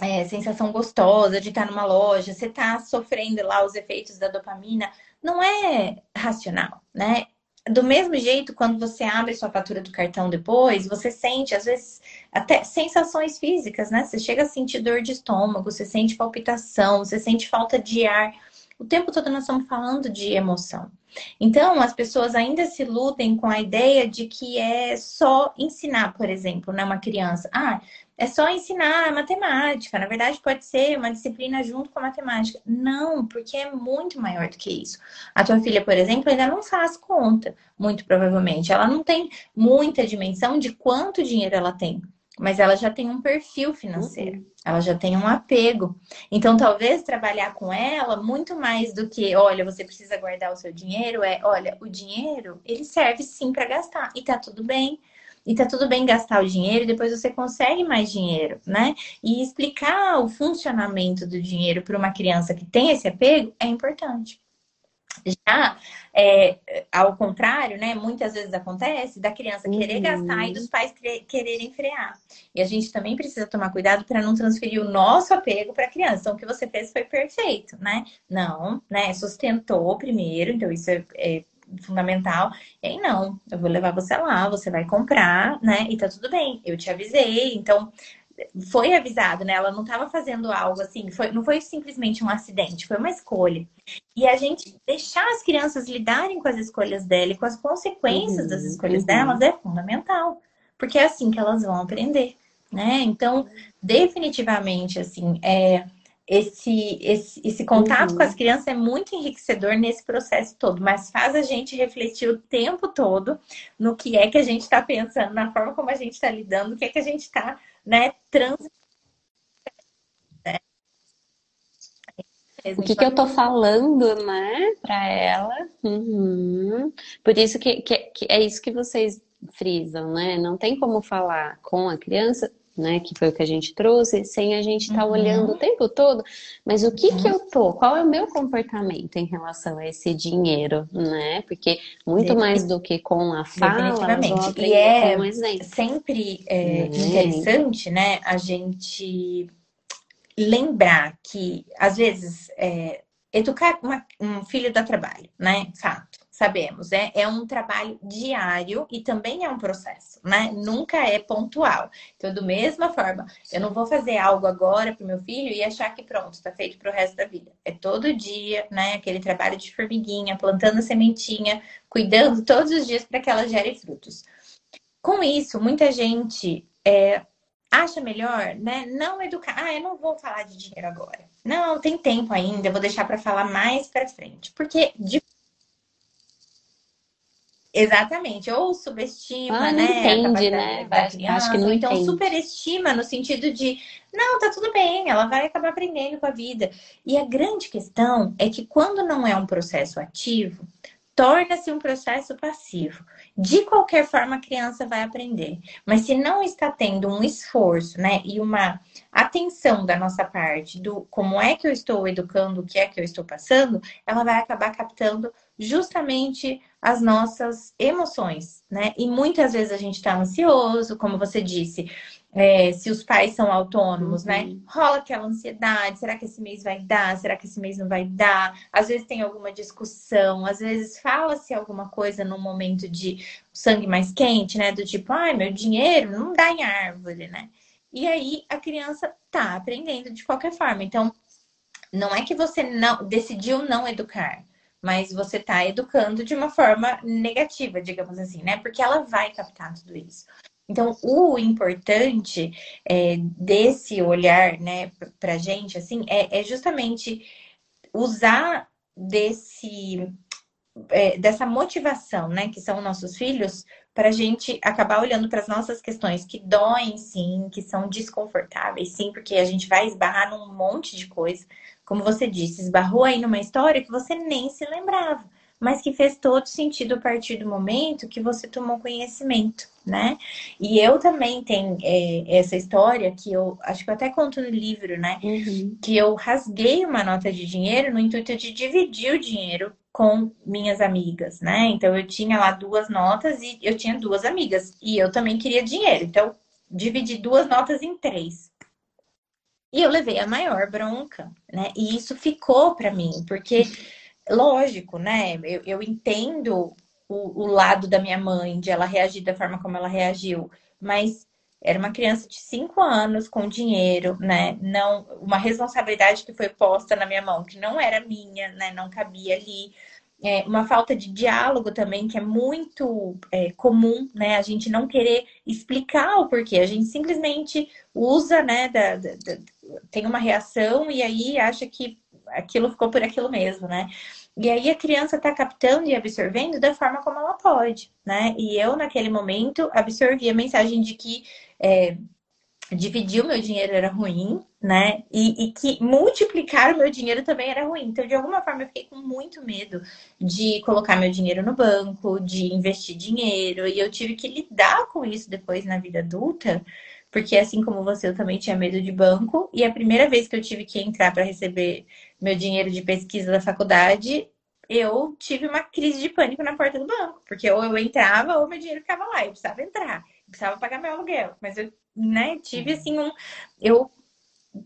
é, sensação gostosa de estar numa loja, você tá sofrendo lá os efeitos da dopamina, não é racional, né? Do mesmo jeito, quando você abre sua fatura do cartão depois, você sente, às vezes, até sensações físicas, né? Você chega a sentir dor de estômago, você sente palpitação, você sente falta de ar o tempo todo nós estamos falando de emoção. Então, as pessoas ainda se lutem com a ideia de que é só ensinar, por exemplo, né, uma criança. Ah, é só ensinar matemática. Na verdade, pode ser uma disciplina junto com a matemática. Não, porque é muito maior do que isso. A tua filha, por exemplo, ainda não faz conta, muito provavelmente. Ela não tem muita dimensão de quanto dinheiro ela tem mas ela já tem um perfil financeiro, uhum. Ela já tem um apego. Então, talvez trabalhar com ela muito mais do que, olha, você precisa guardar o seu dinheiro, é, olha, o dinheiro, ele serve sim para gastar e tá tudo bem. E tá tudo bem gastar o dinheiro depois você consegue mais dinheiro, né? E explicar o funcionamento do dinheiro para uma criança que tem esse apego é importante. Já, é, ao contrário, né? Muitas vezes acontece da criança querer uhum. gastar e dos pais quererem frear. E a gente também precisa tomar cuidado para não transferir o nosso apego para a criança. Então, o que você fez foi perfeito, né? Não, né? Sustentou primeiro, então isso é, é fundamental. E aí, não, eu vou levar você lá, você vai comprar, né? E tá tudo bem, eu te avisei. Então, foi avisado, né? Ela não estava fazendo algo assim, foi, não foi simplesmente um acidente, foi uma escolha. E a gente deixar as crianças lidarem com as escolhas dela e com as consequências uhum, das escolhas uhum. delas é fundamental, porque é assim que elas vão aprender, né? Então, definitivamente, assim, é, esse, esse, esse contato uhum. com as crianças é muito enriquecedor nesse processo todo, mas faz a gente refletir o tempo todo no que é que a gente está pensando, na forma como a gente está lidando, o que é que a gente está né, trans. O que, que eu tô falando, né, para ela? Uhum. Por isso que, que, que é isso que vocês frisam, né? Não tem como falar com a criança né? Que foi o que a gente trouxe, sem a gente estar tá uhum. olhando o tempo todo. Mas o que uhum. que eu tô? Qual é o meu comportamento em relação a esse dinheiro, né? Porque muito mais do que com a fala, Definitivamente. E é um sempre é, uhum. interessante, né? A gente lembrar que às vezes é, educar uma, um filho dá trabalho, né? Fato sabemos, é, é um trabalho diário e também é um processo, né? Nunca é pontual. Então, do mesma forma, eu não vou fazer algo agora para o meu filho e achar que pronto, está feito para o resto da vida. É todo dia, né? Aquele trabalho de formiguinha, plantando sementinha, cuidando todos os dias para que ela gere frutos. Com isso, muita gente é, acha melhor, né? Não educar. Ah, eu não vou falar de dinheiro agora. Não, tem tempo ainda, vou deixar para falar mais para frente. Porque de Exatamente, ou subestima, ah, né? Entende, né? Criança, Acho que não então entende. superestima no sentido de não, tá tudo bem, ela vai acabar aprendendo com a vida. E a grande questão é que quando não é um processo ativo, torna-se um processo passivo. De qualquer forma, a criança vai aprender. Mas se não está tendo um esforço, né, e uma atenção da nossa parte do como é que eu estou educando, o que é que eu estou passando, ela vai acabar captando justamente as nossas emoções, né? E muitas vezes a gente está ansioso, como você disse, é, se os pais são autônomos, né? uhum. né? Rola aquela ansiedade, será que esse mês vai dar? Será que esse mês não vai dar? Às vezes tem alguma discussão, às vezes fala-se alguma coisa num momento de sangue mais quente, né? Do tipo, ai, meu dinheiro não dá em árvore, né? E aí a criança tá aprendendo de qualquer forma. Então, não é que você não decidiu não educar, mas você está educando de uma forma negativa, digamos assim, né? Porque ela vai captar tudo isso. Então, o importante é, desse olhar, né, pra gente, assim, é, é justamente usar desse, é, dessa motivação, né, que são nossos filhos, para a gente acabar olhando para as nossas questões que doem, sim, que são desconfortáveis, sim, porque a gente vai esbarrar num monte de coisa. Como você disse, esbarrou aí numa história que você nem se lembrava mas que fez todo sentido a partir do momento que você tomou conhecimento, né? E eu também tenho é, essa história que eu acho que eu até conto no livro, né? Uhum. Que eu rasguei uma nota de dinheiro no intuito de dividir o dinheiro com minhas amigas, né? Então eu tinha lá duas notas e eu tinha duas amigas e eu também queria dinheiro, então dividi duas notas em três. E eu levei a maior bronca, né? E isso ficou para mim, porque lógico, né? Eu, eu entendo o, o, lado da minha mãe, de ela reagir da forma como ela reagiu, mas era uma criança de cinco anos com dinheiro, né? Não, uma responsabilidade que foi posta na minha mão, que não era minha, né? Não cabia ali. É, uma falta de diálogo também, que é muito é, comum, né? A gente não querer explicar o porquê, a gente simplesmente usa, né? Da, da, da, tem uma reação e aí acha que aquilo ficou por aquilo mesmo, né? E aí a criança está captando e absorvendo da forma como ela pode, né? E eu, naquele momento, absorvi a mensagem de que é, dividir o meu dinheiro era ruim, né? E, e, que multiplicar o meu dinheiro também era ruim. Então, de alguma forma, eu fiquei com muito medo de colocar meu dinheiro no banco, de investir dinheiro. E eu tive que lidar com isso depois na vida adulta, porque assim como você, eu também tinha medo de banco. E a primeira vez que eu tive que entrar para receber meu dinheiro de pesquisa da faculdade, eu tive uma crise de pânico na porta do banco, porque ou eu entrava ou meu dinheiro ficava lá, eu precisava entrar, eu precisava pagar meu aluguel, mas eu, né, tive assim um eu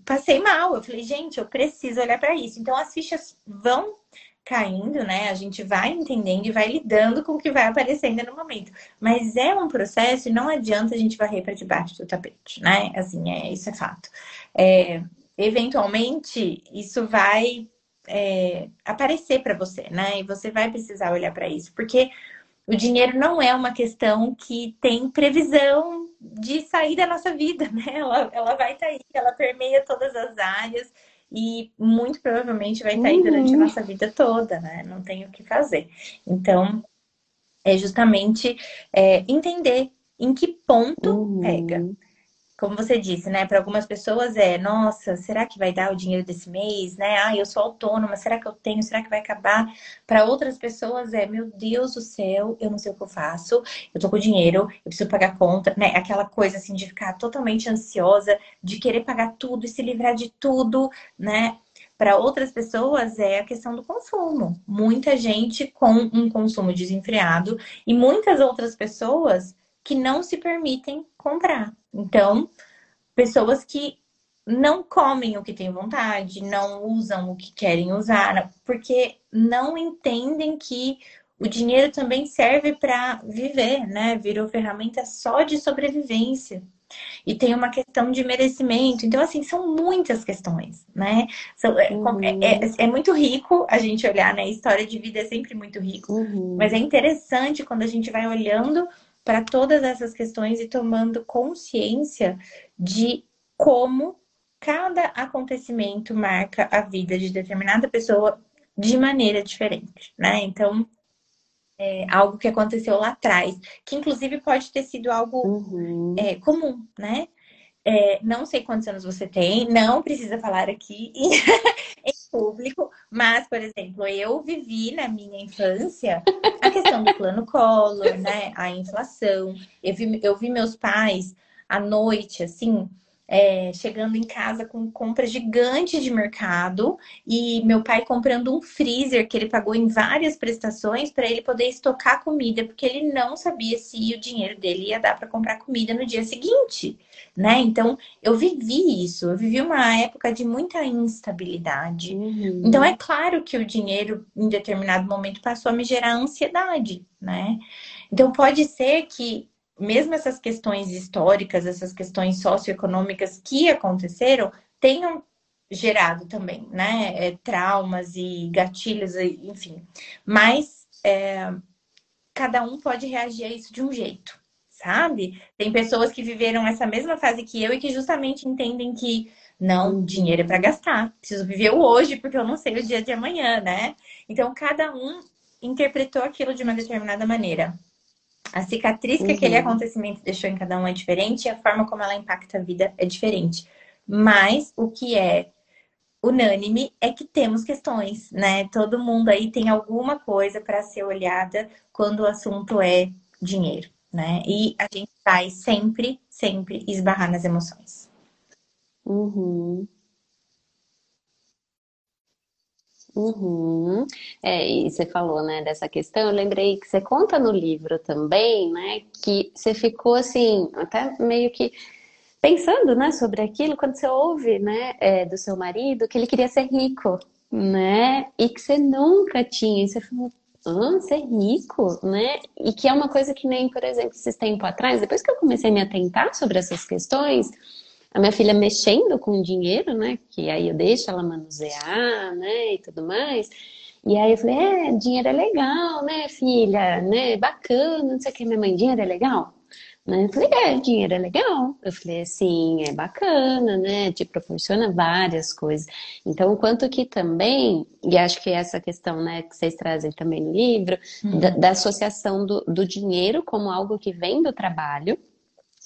passei mal, eu falei, gente, eu preciso olhar para isso. Então as fichas vão caindo, né? A gente vai entendendo e vai lidando com o que vai aparecendo no momento. Mas é um processo e não adianta a gente varrer para debaixo do tapete, né? Assim, é, isso é fato. É, eventualmente, isso vai é, aparecer para você, né? E você vai precisar olhar para isso, porque o dinheiro não é uma questão que tem previsão de sair da nossa vida, né? Ela, ela vai estar tá aí, ela permeia todas as áreas e muito provavelmente vai estar tá aí durante a uhum. nossa vida toda, né? Não tem o que fazer. Então, é justamente é, entender em que ponto uhum. pega como você disse, né? Para algumas pessoas é, nossa, será que vai dar o dinheiro desse mês, né? Ah, eu sou autônoma, será que eu tenho? Será que vai acabar? Para outras pessoas é, meu Deus do céu, eu não sei o que eu faço, eu tô com dinheiro, eu preciso pagar conta, né? Aquela coisa assim de ficar totalmente ansiosa, de querer pagar tudo e se livrar de tudo, né? Para outras pessoas é a questão do consumo. Muita gente com um consumo desenfreado e muitas outras pessoas que não se permitem comprar. Então, pessoas que não comem o que têm vontade, não usam o que querem usar, porque não entendem que o dinheiro também serve para viver, né? Virou ferramenta só de sobrevivência. E tem uma questão de merecimento. Então, assim, são muitas questões, né? São, é, uhum. é, é, é, muito rico a gente olhar, né? A história de vida é sempre muito rico. Uhum. Mas é interessante quando a gente vai olhando para todas essas questões e tomando consciência de como cada acontecimento marca a vida de determinada pessoa de maneira diferente, né? Então, é algo que aconteceu lá atrás, que inclusive pode ter sido algo uhum. é, comum, né? É, não sei quantos anos você tem, não precisa falar aqui público, mas, por exemplo, eu vivi na minha infância a questão do plano Collor, né? A inflação. Eu vi, eu vi meus pais à noite, assim, é, chegando em casa com compras gigantes de mercado e meu pai comprando um freezer que ele pagou em várias prestações para ele poder estocar comida, porque ele não sabia se o dinheiro dele ia dar para comprar comida no dia seguinte, né? Então eu vivi isso, eu vivi uma época de muita instabilidade. Uhum. Então é claro que o dinheiro em determinado momento passou a me gerar ansiedade, né? Então pode ser que mesmo essas questões históricas, essas questões socioeconômicas que aconteceram, tenham gerado também, né? É, traumas e gatilhos, enfim. Mas é, cada um pode reagir a isso de um jeito, sabe? Tem pessoas que viveram essa mesma fase que eu e que justamente entendem que não, dinheiro é para gastar. Preciso viver o hoje porque eu não sei o dia de amanhã, né? Então cada um interpretou aquilo de uma determinada maneira. A cicatriz uhum. que aquele uhum. acontecimento deixou em cada um é diferente e a forma como ela impacta a vida é diferente. Mas o que é unânime é que temos questões, né? Todo mundo aí tem alguma coisa para ser olhada quando o assunto é dinheiro, né? E a gente vai sempre, sempre esbarrar nas emoções. Uhum. Uhum. É, e você falou, né, dessa questão, eu lembrei que você conta no livro também, né, que você ficou assim, até meio que pensando, né, sobre aquilo, quando você ouve, né, é, do seu marido, que ele queria ser rico, né, e que você nunca tinha, e você falou, ah, ser rico, né, e que é uma coisa que nem, por exemplo, esses tempo atrás, depois que eu comecei a me atentar sobre essas questões, a minha filha mexendo com dinheiro, né? Que aí eu deixo ela manusear, né? E tudo mais. E aí eu falei, é, dinheiro é legal, né, filha? Né? Bacana, não sei o que. Minha mãe, dinheiro é legal? Né? Eu falei, é, dinheiro é legal. Eu falei, sim, é bacana, né? Te proporciona várias coisas. Então, o quanto que também, e acho que essa questão, né, que vocês trazem também no livro, uhum. da, da, associação do, do dinheiro como algo que vem do trabalho,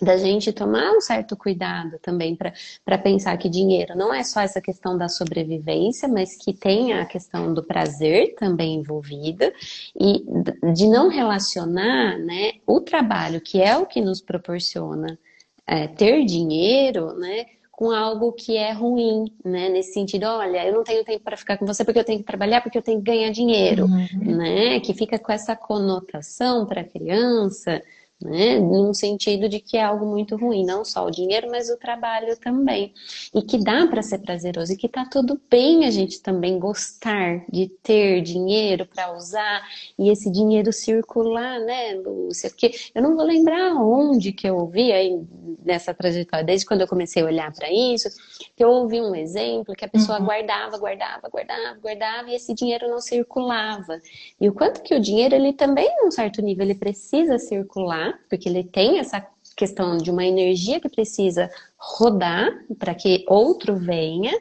da gente tomar um certo cuidado também para pensar que dinheiro não é só essa questão da sobrevivência, mas que tem a questão do prazer também envolvida e de não relacionar né, o trabalho, que é o que nos proporciona é, ter dinheiro, né, com algo que é ruim, né? Nesse sentido, olha, eu não tenho tempo para ficar com você porque eu tenho que trabalhar, porque eu tenho que ganhar dinheiro, uhum. né? Que fica com essa conotação para a criança né? Num sentido de que é algo muito ruim, não só o dinheiro, mas o trabalho também. E que dá para ser prazeroso e que tá tudo bem a gente também gostar de ter dinheiro para usar e esse dinheiro circular, né, Lúcia? Porque eu não vou lembrar onde que eu ouvi aí nessa trajetória, desde quando eu comecei a olhar para isso, que eu ouvi um exemplo que a pessoa uhum. guardava, guardava, guardava, guardava e esse dinheiro não circulava. E o quanto que o dinheiro, ele também, num certo nível, ele precisa circular porque ele tem essa questão de uma energia que precisa rodar para que outro venha.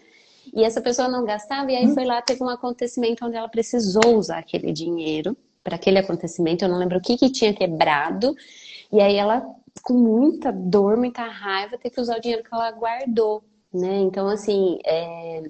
E essa pessoa não gastava, e aí foi lá, teve um acontecimento onde ela precisou usar aquele dinheiro para aquele acontecimento. Eu não lembro o que, que tinha quebrado. E aí ela, com muita dor, muita raiva, teve que usar o dinheiro que ela guardou. Né? Então, assim, é...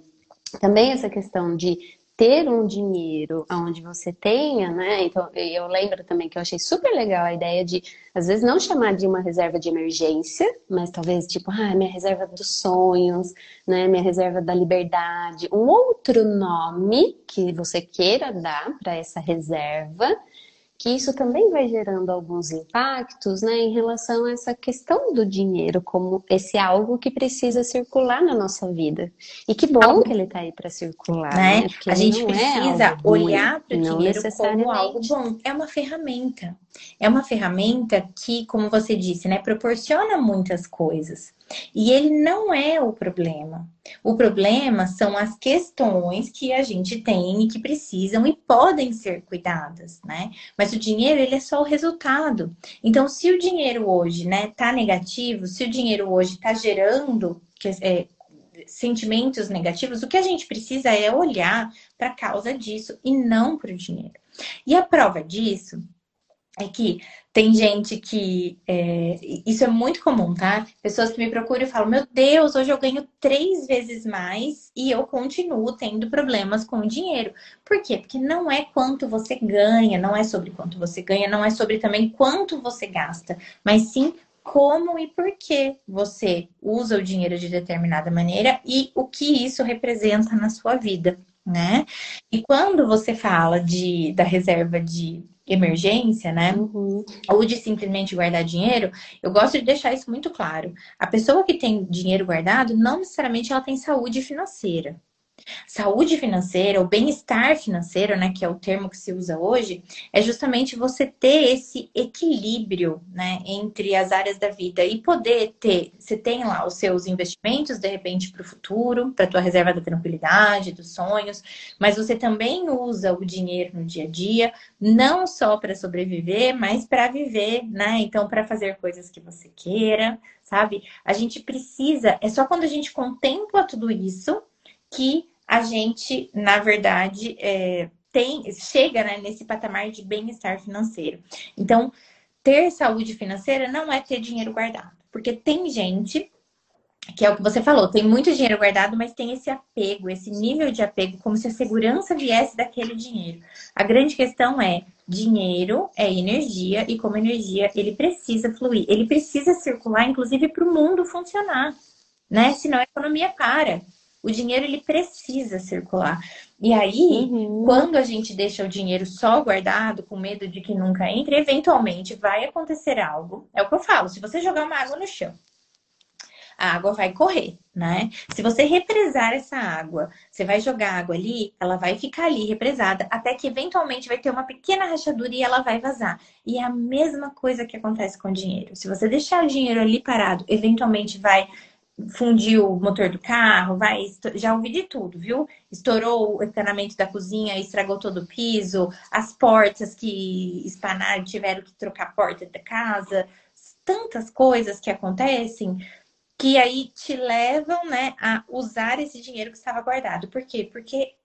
também essa questão de ter um dinheiro onde você tenha, né? Então, eu lembro também que eu achei super legal a ideia de, às vezes, não chamar de uma reserva de emergência, mas talvez tipo, ah, minha reserva dos sonhos, né? Minha reserva da liberdade. Um outro nome que você queira dar para essa reserva que isso também vai gerando alguns impactos né, em relação a essa questão do dinheiro como esse algo que precisa circular na nossa vida. E que bom que ele está aí para circular. Né? né? A gente é precisa é olhar para o dinheiro como algo bom. É uma ferramenta. É uma ferramenta que, como você disse, né, proporciona muitas coisas. E ele não é o problema. O problema são as questões que a gente tem e que precisam e podem ser cuidadas, né? Mas o dinheiro, ele é só o resultado. Então, se o dinheiro hoje, né, tá negativo, se o dinheiro hoje tá gerando é, sentimentos negativos, o que a gente precisa é olhar para a causa disso e não para o dinheiro. E a prova disso é que tem gente que. É, isso é muito comum, tá? Pessoas que me procuram e falam: Meu Deus, hoje eu ganho três vezes mais e eu continuo tendo problemas com o dinheiro. Por quê? Porque não é quanto você ganha, não é sobre quanto você ganha, não é sobre também quanto você gasta, mas sim como e por que você usa o dinheiro de determinada maneira e o que isso representa na sua vida, né? E quando você fala de, da reserva de emergência, né? Uhum. Ou de simplesmente guardar dinheiro, eu gosto de deixar isso muito claro. A pessoa que tem dinheiro guardado, não necessariamente ela tem saúde financeira. Saúde financeira, o bem-estar financeiro, né, que é o termo que se usa hoje, é justamente você ter esse equilíbrio, né, entre as áreas da vida e poder ter, você tem lá os seus investimentos de repente para o futuro, para tua reserva da tranquilidade, dos sonhos, mas você também usa o dinheiro no dia a dia, não só para sobreviver, mas para viver, né? Então, para fazer coisas que você queira, sabe? A gente precisa, é só quando a gente contempla tudo isso que a gente, na verdade, é, tem, chega né, nesse patamar de bem-estar financeiro. Então, ter saúde financeira não é ter dinheiro guardado. Porque tem gente, que é o que você falou, tem muito dinheiro guardado, mas tem esse apego, esse nível de apego, como se a segurança viesse daquele dinheiro. A grande questão é: dinheiro é energia, e como energia, ele precisa fluir, ele precisa circular, inclusive, para o mundo funcionar. Né? Senão a economia para. O dinheiro ele precisa circular. E aí, uhum. quando a gente deixa o dinheiro só guardado, com medo de que nunca entre, eventualmente vai acontecer algo. É o que eu falo: se você jogar uma água no chão, a água vai correr, né? Se você represar essa água, você vai jogar água ali, ela vai ficar ali represada, até que eventualmente vai ter uma pequena rachadura e ela vai vazar. E é a mesma coisa que acontece com o dinheiro. Se você deixar o dinheiro ali parado, eventualmente vai fundiu o motor do carro, vai, já ouvi de tudo, viu? Estourou o encanamento da cozinha, estragou todo o piso, as portas que espanaram, tiveram que trocar a porta da casa, tantas coisas que acontecem que aí te levam, né, a usar esse dinheiro que estava guardado. Por quê? Porque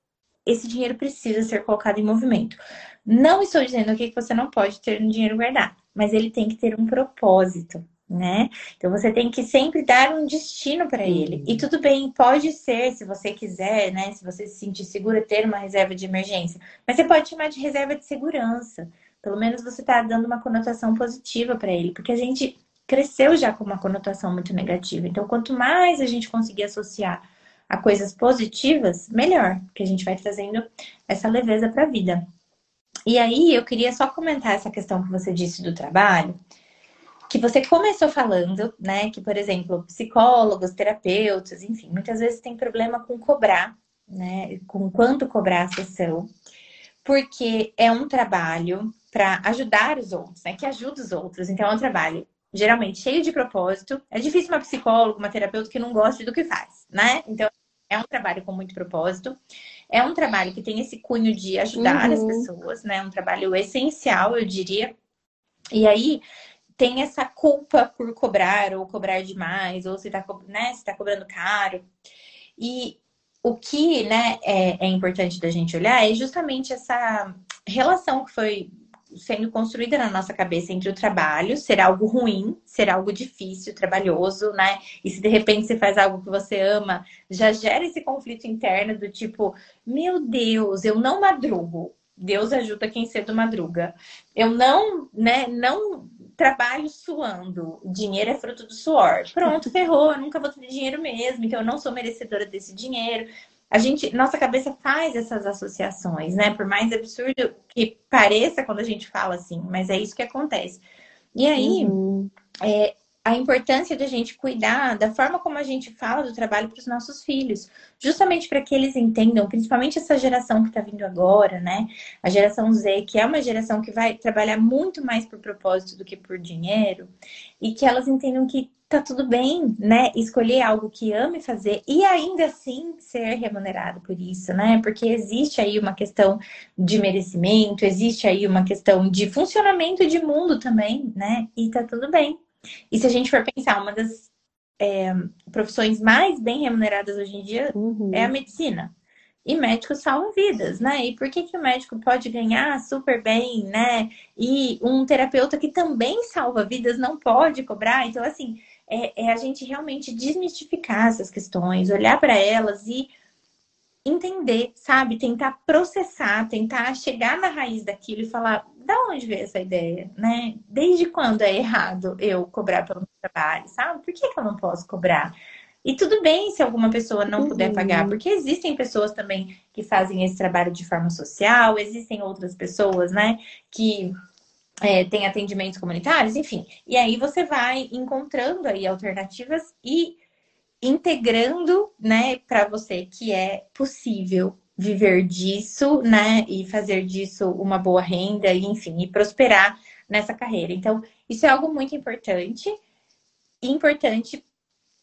esse dinheiro precisa ser colocado em movimento. Não estou dizendo aqui que você não pode ter um dinheiro guardado, mas ele tem que ter um propósito né? Então você tem que sempre dar um destino para ele. E tudo bem, pode ser, se você quiser, né? Se você se sentir segura, ter uma reserva de emergência. Mas você pode chamar de reserva de segurança. Pelo menos você está dando uma conotação positiva para ele, porque a gente cresceu já com uma conotação muito negativa. Então, quanto mais a gente conseguir associar a coisas positivas, melhor, porque a gente vai trazendo essa leveza para a vida. E aí, eu queria só comentar essa questão que você disse do trabalho que você começou falando, né? Que, por exemplo, psicólogos, terapeutas, enfim, muitas vezes tem problema com cobrar, né? Com quanto cobrar a sessão, porque é um trabalho para ajudar os outros, né? Que ajuda os outros. Então, é um trabalho geralmente cheio de propósito. É difícil uma psicóloga, uma terapeuta que não goste do que faz, né? Então, é um trabalho com muito propósito. É um trabalho que tem esse cunho de ajudar uhum. as pessoas, né? Um trabalho essencial, eu diria. E aí, tem essa culpa por cobrar ou cobrar demais, ou se está né, se tá cobrando caro. E o que né, é, é importante da gente olhar é justamente essa relação que foi sendo construída na nossa cabeça entre o trabalho ser algo ruim, ser algo difícil, trabalhoso, né? E se de repente você faz algo que você ama, já gera esse conflito interno do tipo, meu Deus, eu não madrugo. Deus ajuda quem cedo madruga. Eu não, né, não trabalho suando, dinheiro é fruto do suor. Pronto, ferrou, eu nunca vou ter dinheiro mesmo, então eu não sou merecedora desse dinheiro. A gente, nossa cabeça faz essas associações, né? Por mais absurdo que pareça quando a gente fala assim, mas é isso que acontece. E aí, uhum. é, a importância de a gente cuidar da forma como a gente fala do trabalho para os nossos filhos, justamente para que eles entendam, principalmente essa geração que está vindo agora, né? A geração Z, que é uma geração que vai trabalhar muito mais por propósito do que por dinheiro, e que elas entendam que tá tudo bem, né? Escolher algo que ame fazer e ainda assim ser remunerado por isso, né? Porque existe aí uma questão de merecimento, existe aí uma questão de funcionamento de mundo também, né? E tá tudo bem. E se a gente for pensar, uma das é, profissões mais bem remuneradas hoje em dia uhum. é a medicina. E médico salva vidas, né? E por que, que o médico pode ganhar super bem, né? E um terapeuta que também salva vidas não pode cobrar? Então, assim, é, é a gente realmente desmistificar essas questões, olhar para elas e entender, sabe? Tentar processar, tentar chegar na raiz daquilo e falar da onde veio essa ideia, né? Desde quando é errado eu cobrar pelo meu trabalho, sabe? Por que, que eu não posso cobrar? E tudo bem se alguma pessoa não uhum. puder pagar, porque existem pessoas também que fazem esse trabalho de forma social, existem outras pessoas, né, que é, têm atendimentos comunitários, enfim. E aí você vai encontrando aí alternativas e integrando, né, para você que é possível viver disso, né, e fazer disso uma boa renda, e, enfim, e prosperar nessa carreira. Então, isso é algo muito importante, importante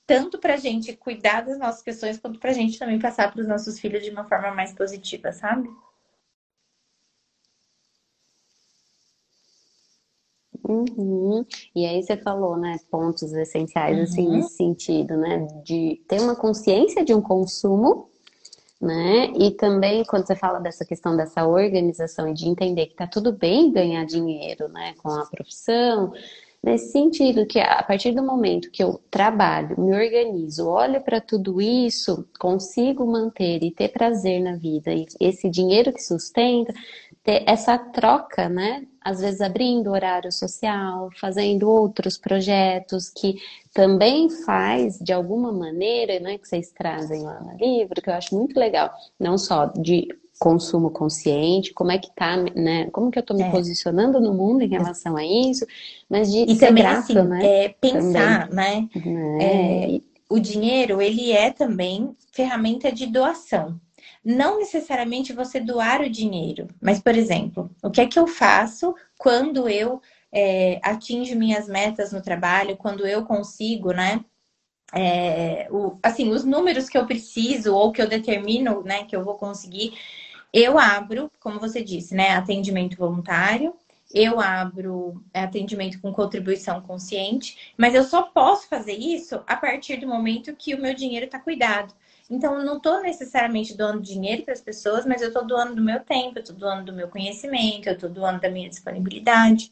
tanto para a gente cuidar das nossas questões, quanto para a gente também passar para os nossos filhos de uma forma mais positiva, sabe? Uhum. E aí você falou, né, pontos essenciais, assim, uhum. nesse sentido, né, de ter uma consciência de um consumo, né, e também quando você fala dessa questão dessa organização e de entender que tá tudo bem ganhar dinheiro, né, com a profissão, nesse sentido que a partir do momento que eu trabalho, me organizo, olho para tudo isso, consigo manter e ter prazer na vida, e esse dinheiro que sustenta, ter essa troca, né? Às vezes abrindo horário social, fazendo outros projetos que também faz de alguma maneira, né, que vocês trazem lá no livro, que eu acho muito legal, não só de consumo consciente, como é que tá, né? Como que eu tô me é. posicionando no mundo em relação a isso, mas de e ser também, grato, assim, né? É, pensar, também. né? É. É, o dinheiro, ele é também ferramenta de doação não necessariamente você doar o dinheiro, mas, por exemplo, o que é que eu faço quando eu é, atinjo minhas metas no trabalho, quando eu consigo, né? É, o, assim, os números que eu preciso ou que eu determino, né, que eu vou conseguir, eu abro, como você disse, né, atendimento voluntário, eu abro atendimento com contribuição consciente, mas eu só posso fazer isso a partir do momento que o meu dinheiro está cuidado. Então, eu não estou necessariamente doando dinheiro para as pessoas, mas eu estou doando do meu tempo, eu estou doando do meu conhecimento, eu estou doando da minha disponibilidade.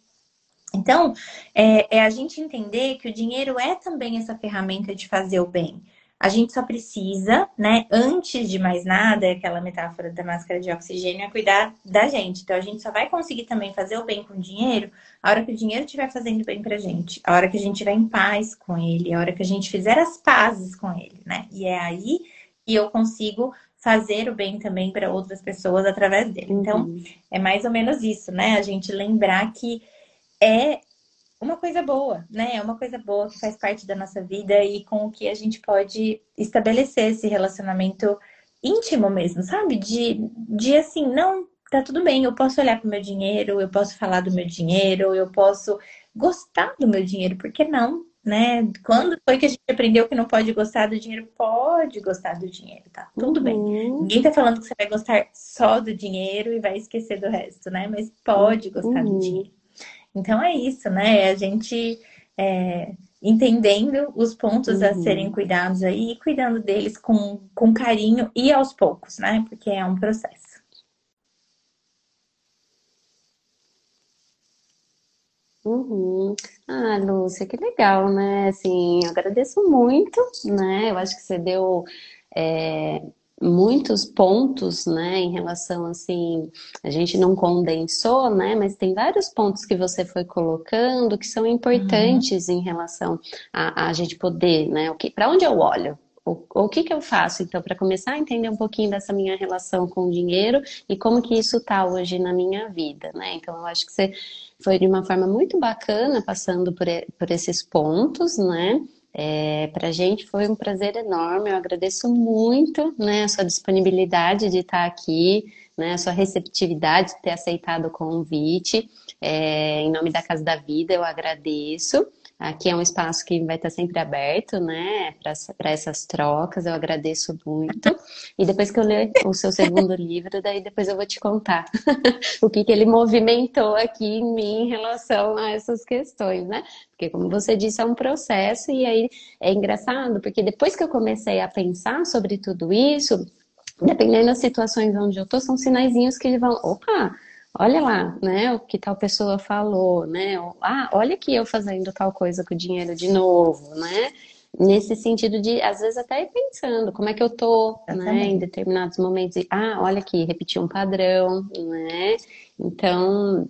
Então, é, é, a gente entender que o dinheiro é também essa ferramenta de fazer o bem. A gente só precisa, né, antes de mais nada, aquela metáfora da máscara de oxigênio, é cuidar da gente. Então, a gente só vai conseguir também fazer o bem com o dinheiro a hora que o dinheiro estiver fazendo bem pra gente, a hora que a gente estiver em paz com ele, a hora que a gente fizer as pazes com ele, né? E é aí e eu consigo fazer o bem também para outras pessoas através dele. Então, uhum. é mais ou menos isso, né? A gente lembrar que é uma coisa boa, né? É uma coisa boa que faz parte da nossa vida e com o que a gente pode estabelecer esse relacionamento íntimo mesmo, sabe? De, de assim, não, tá tudo bem, eu posso olhar para o meu dinheiro, eu posso falar do meu dinheiro, eu posso gostar do meu dinheiro, por que não? Né? Quando foi que a gente aprendeu que não pode gostar do dinheiro? Pode gostar do dinheiro, tá? Tudo uhum. bem. Ninguém tá falando que você vai gostar só do dinheiro e vai esquecer do resto, né? Mas pode gostar uhum. do dinheiro. Então é isso, né? A gente é, entendendo os pontos uhum. a serem cuidados aí e cuidando deles com, com carinho e aos poucos, né? Porque é um processo. Uhum. Ah, Lúcia, que legal, né? Assim, eu agradeço muito, né? Eu acho que você deu é, muitos pontos, né, em relação assim, a gente não condensou, né, mas tem vários pontos que você foi colocando que são importantes uhum. em relação a, a gente poder, né, o que, para onde eu olho, o, o que, que eu faço, então, para começar a entender um pouquinho dessa minha relação com o dinheiro e como que isso está hoje na minha vida, né? Então, eu acho que você foi de uma forma muito bacana passando por, por esses pontos, né? É, para a gente foi um prazer enorme, eu agradeço muito né, a sua disponibilidade de estar aqui, né, a sua receptividade de ter aceitado o convite. É, em nome da Casa da Vida, eu agradeço. Aqui é um espaço que vai estar sempre aberto, né, para essas trocas. Eu agradeço muito. E depois que eu ler o seu segundo livro, daí depois eu vou te contar o que, que ele movimentou aqui em mim em relação a essas questões, né? Porque, como você disse, é um processo, e aí é engraçado, porque depois que eu comecei a pensar sobre tudo isso, dependendo das situações onde eu tô, são sinaizinhos que vão, opa, olha lá, né, o que tal pessoa falou, né, ah, olha aqui eu fazendo tal coisa com o dinheiro de novo, né, nesse sentido de, às vezes, até ir pensando como é que eu tô, né, em determinados momentos, e, ah, olha aqui, repetir um padrão, né, então,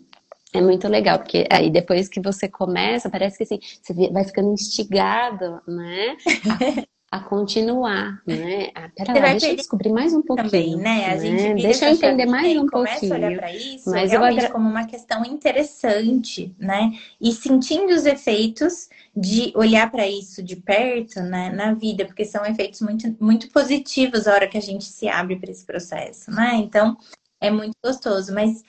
é muito legal, porque aí depois que você começa, parece que assim, você vai ficando instigado, né? a continuar, né? Ah, pera lá, deixa eu descobrir mais um pouquinho. Também, né? A gente né? deixa eu entender mais um pouquinho. Começa a olhar para isso mas realmente eu como uma questão interessante, né? E sentindo os efeitos de olhar para isso de perto, né, na vida, porque são efeitos muito, muito positivos a hora que a gente se abre para esse processo, né? Então, é muito gostoso, mas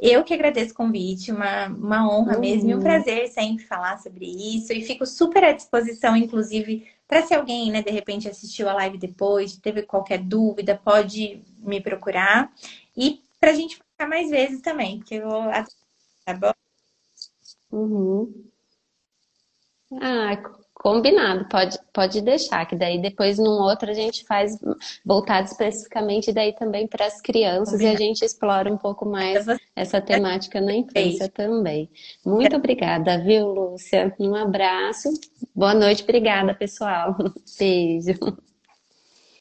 eu que agradeço o convite, uma, uma honra uhum. mesmo e um prazer sempre falar sobre isso. E fico super à disposição, inclusive, para se alguém, né, de repente assistiu a live depois, teve qualquer dúvida, pode me procurar. E para a gente ficar mais vezes também, porque eu vou. Tá bom? Uhum. Ah, Combinado, pode, pode deixar, que daí depois num outro a gente faz voltado especificamente daí também para as crianças Combinado. e a gente explora um pouco mais essa temática na infância também. Muito obrigada, viu, Lúcia? Um abraço. Boa noite, obrigada, pessoal. Beijo.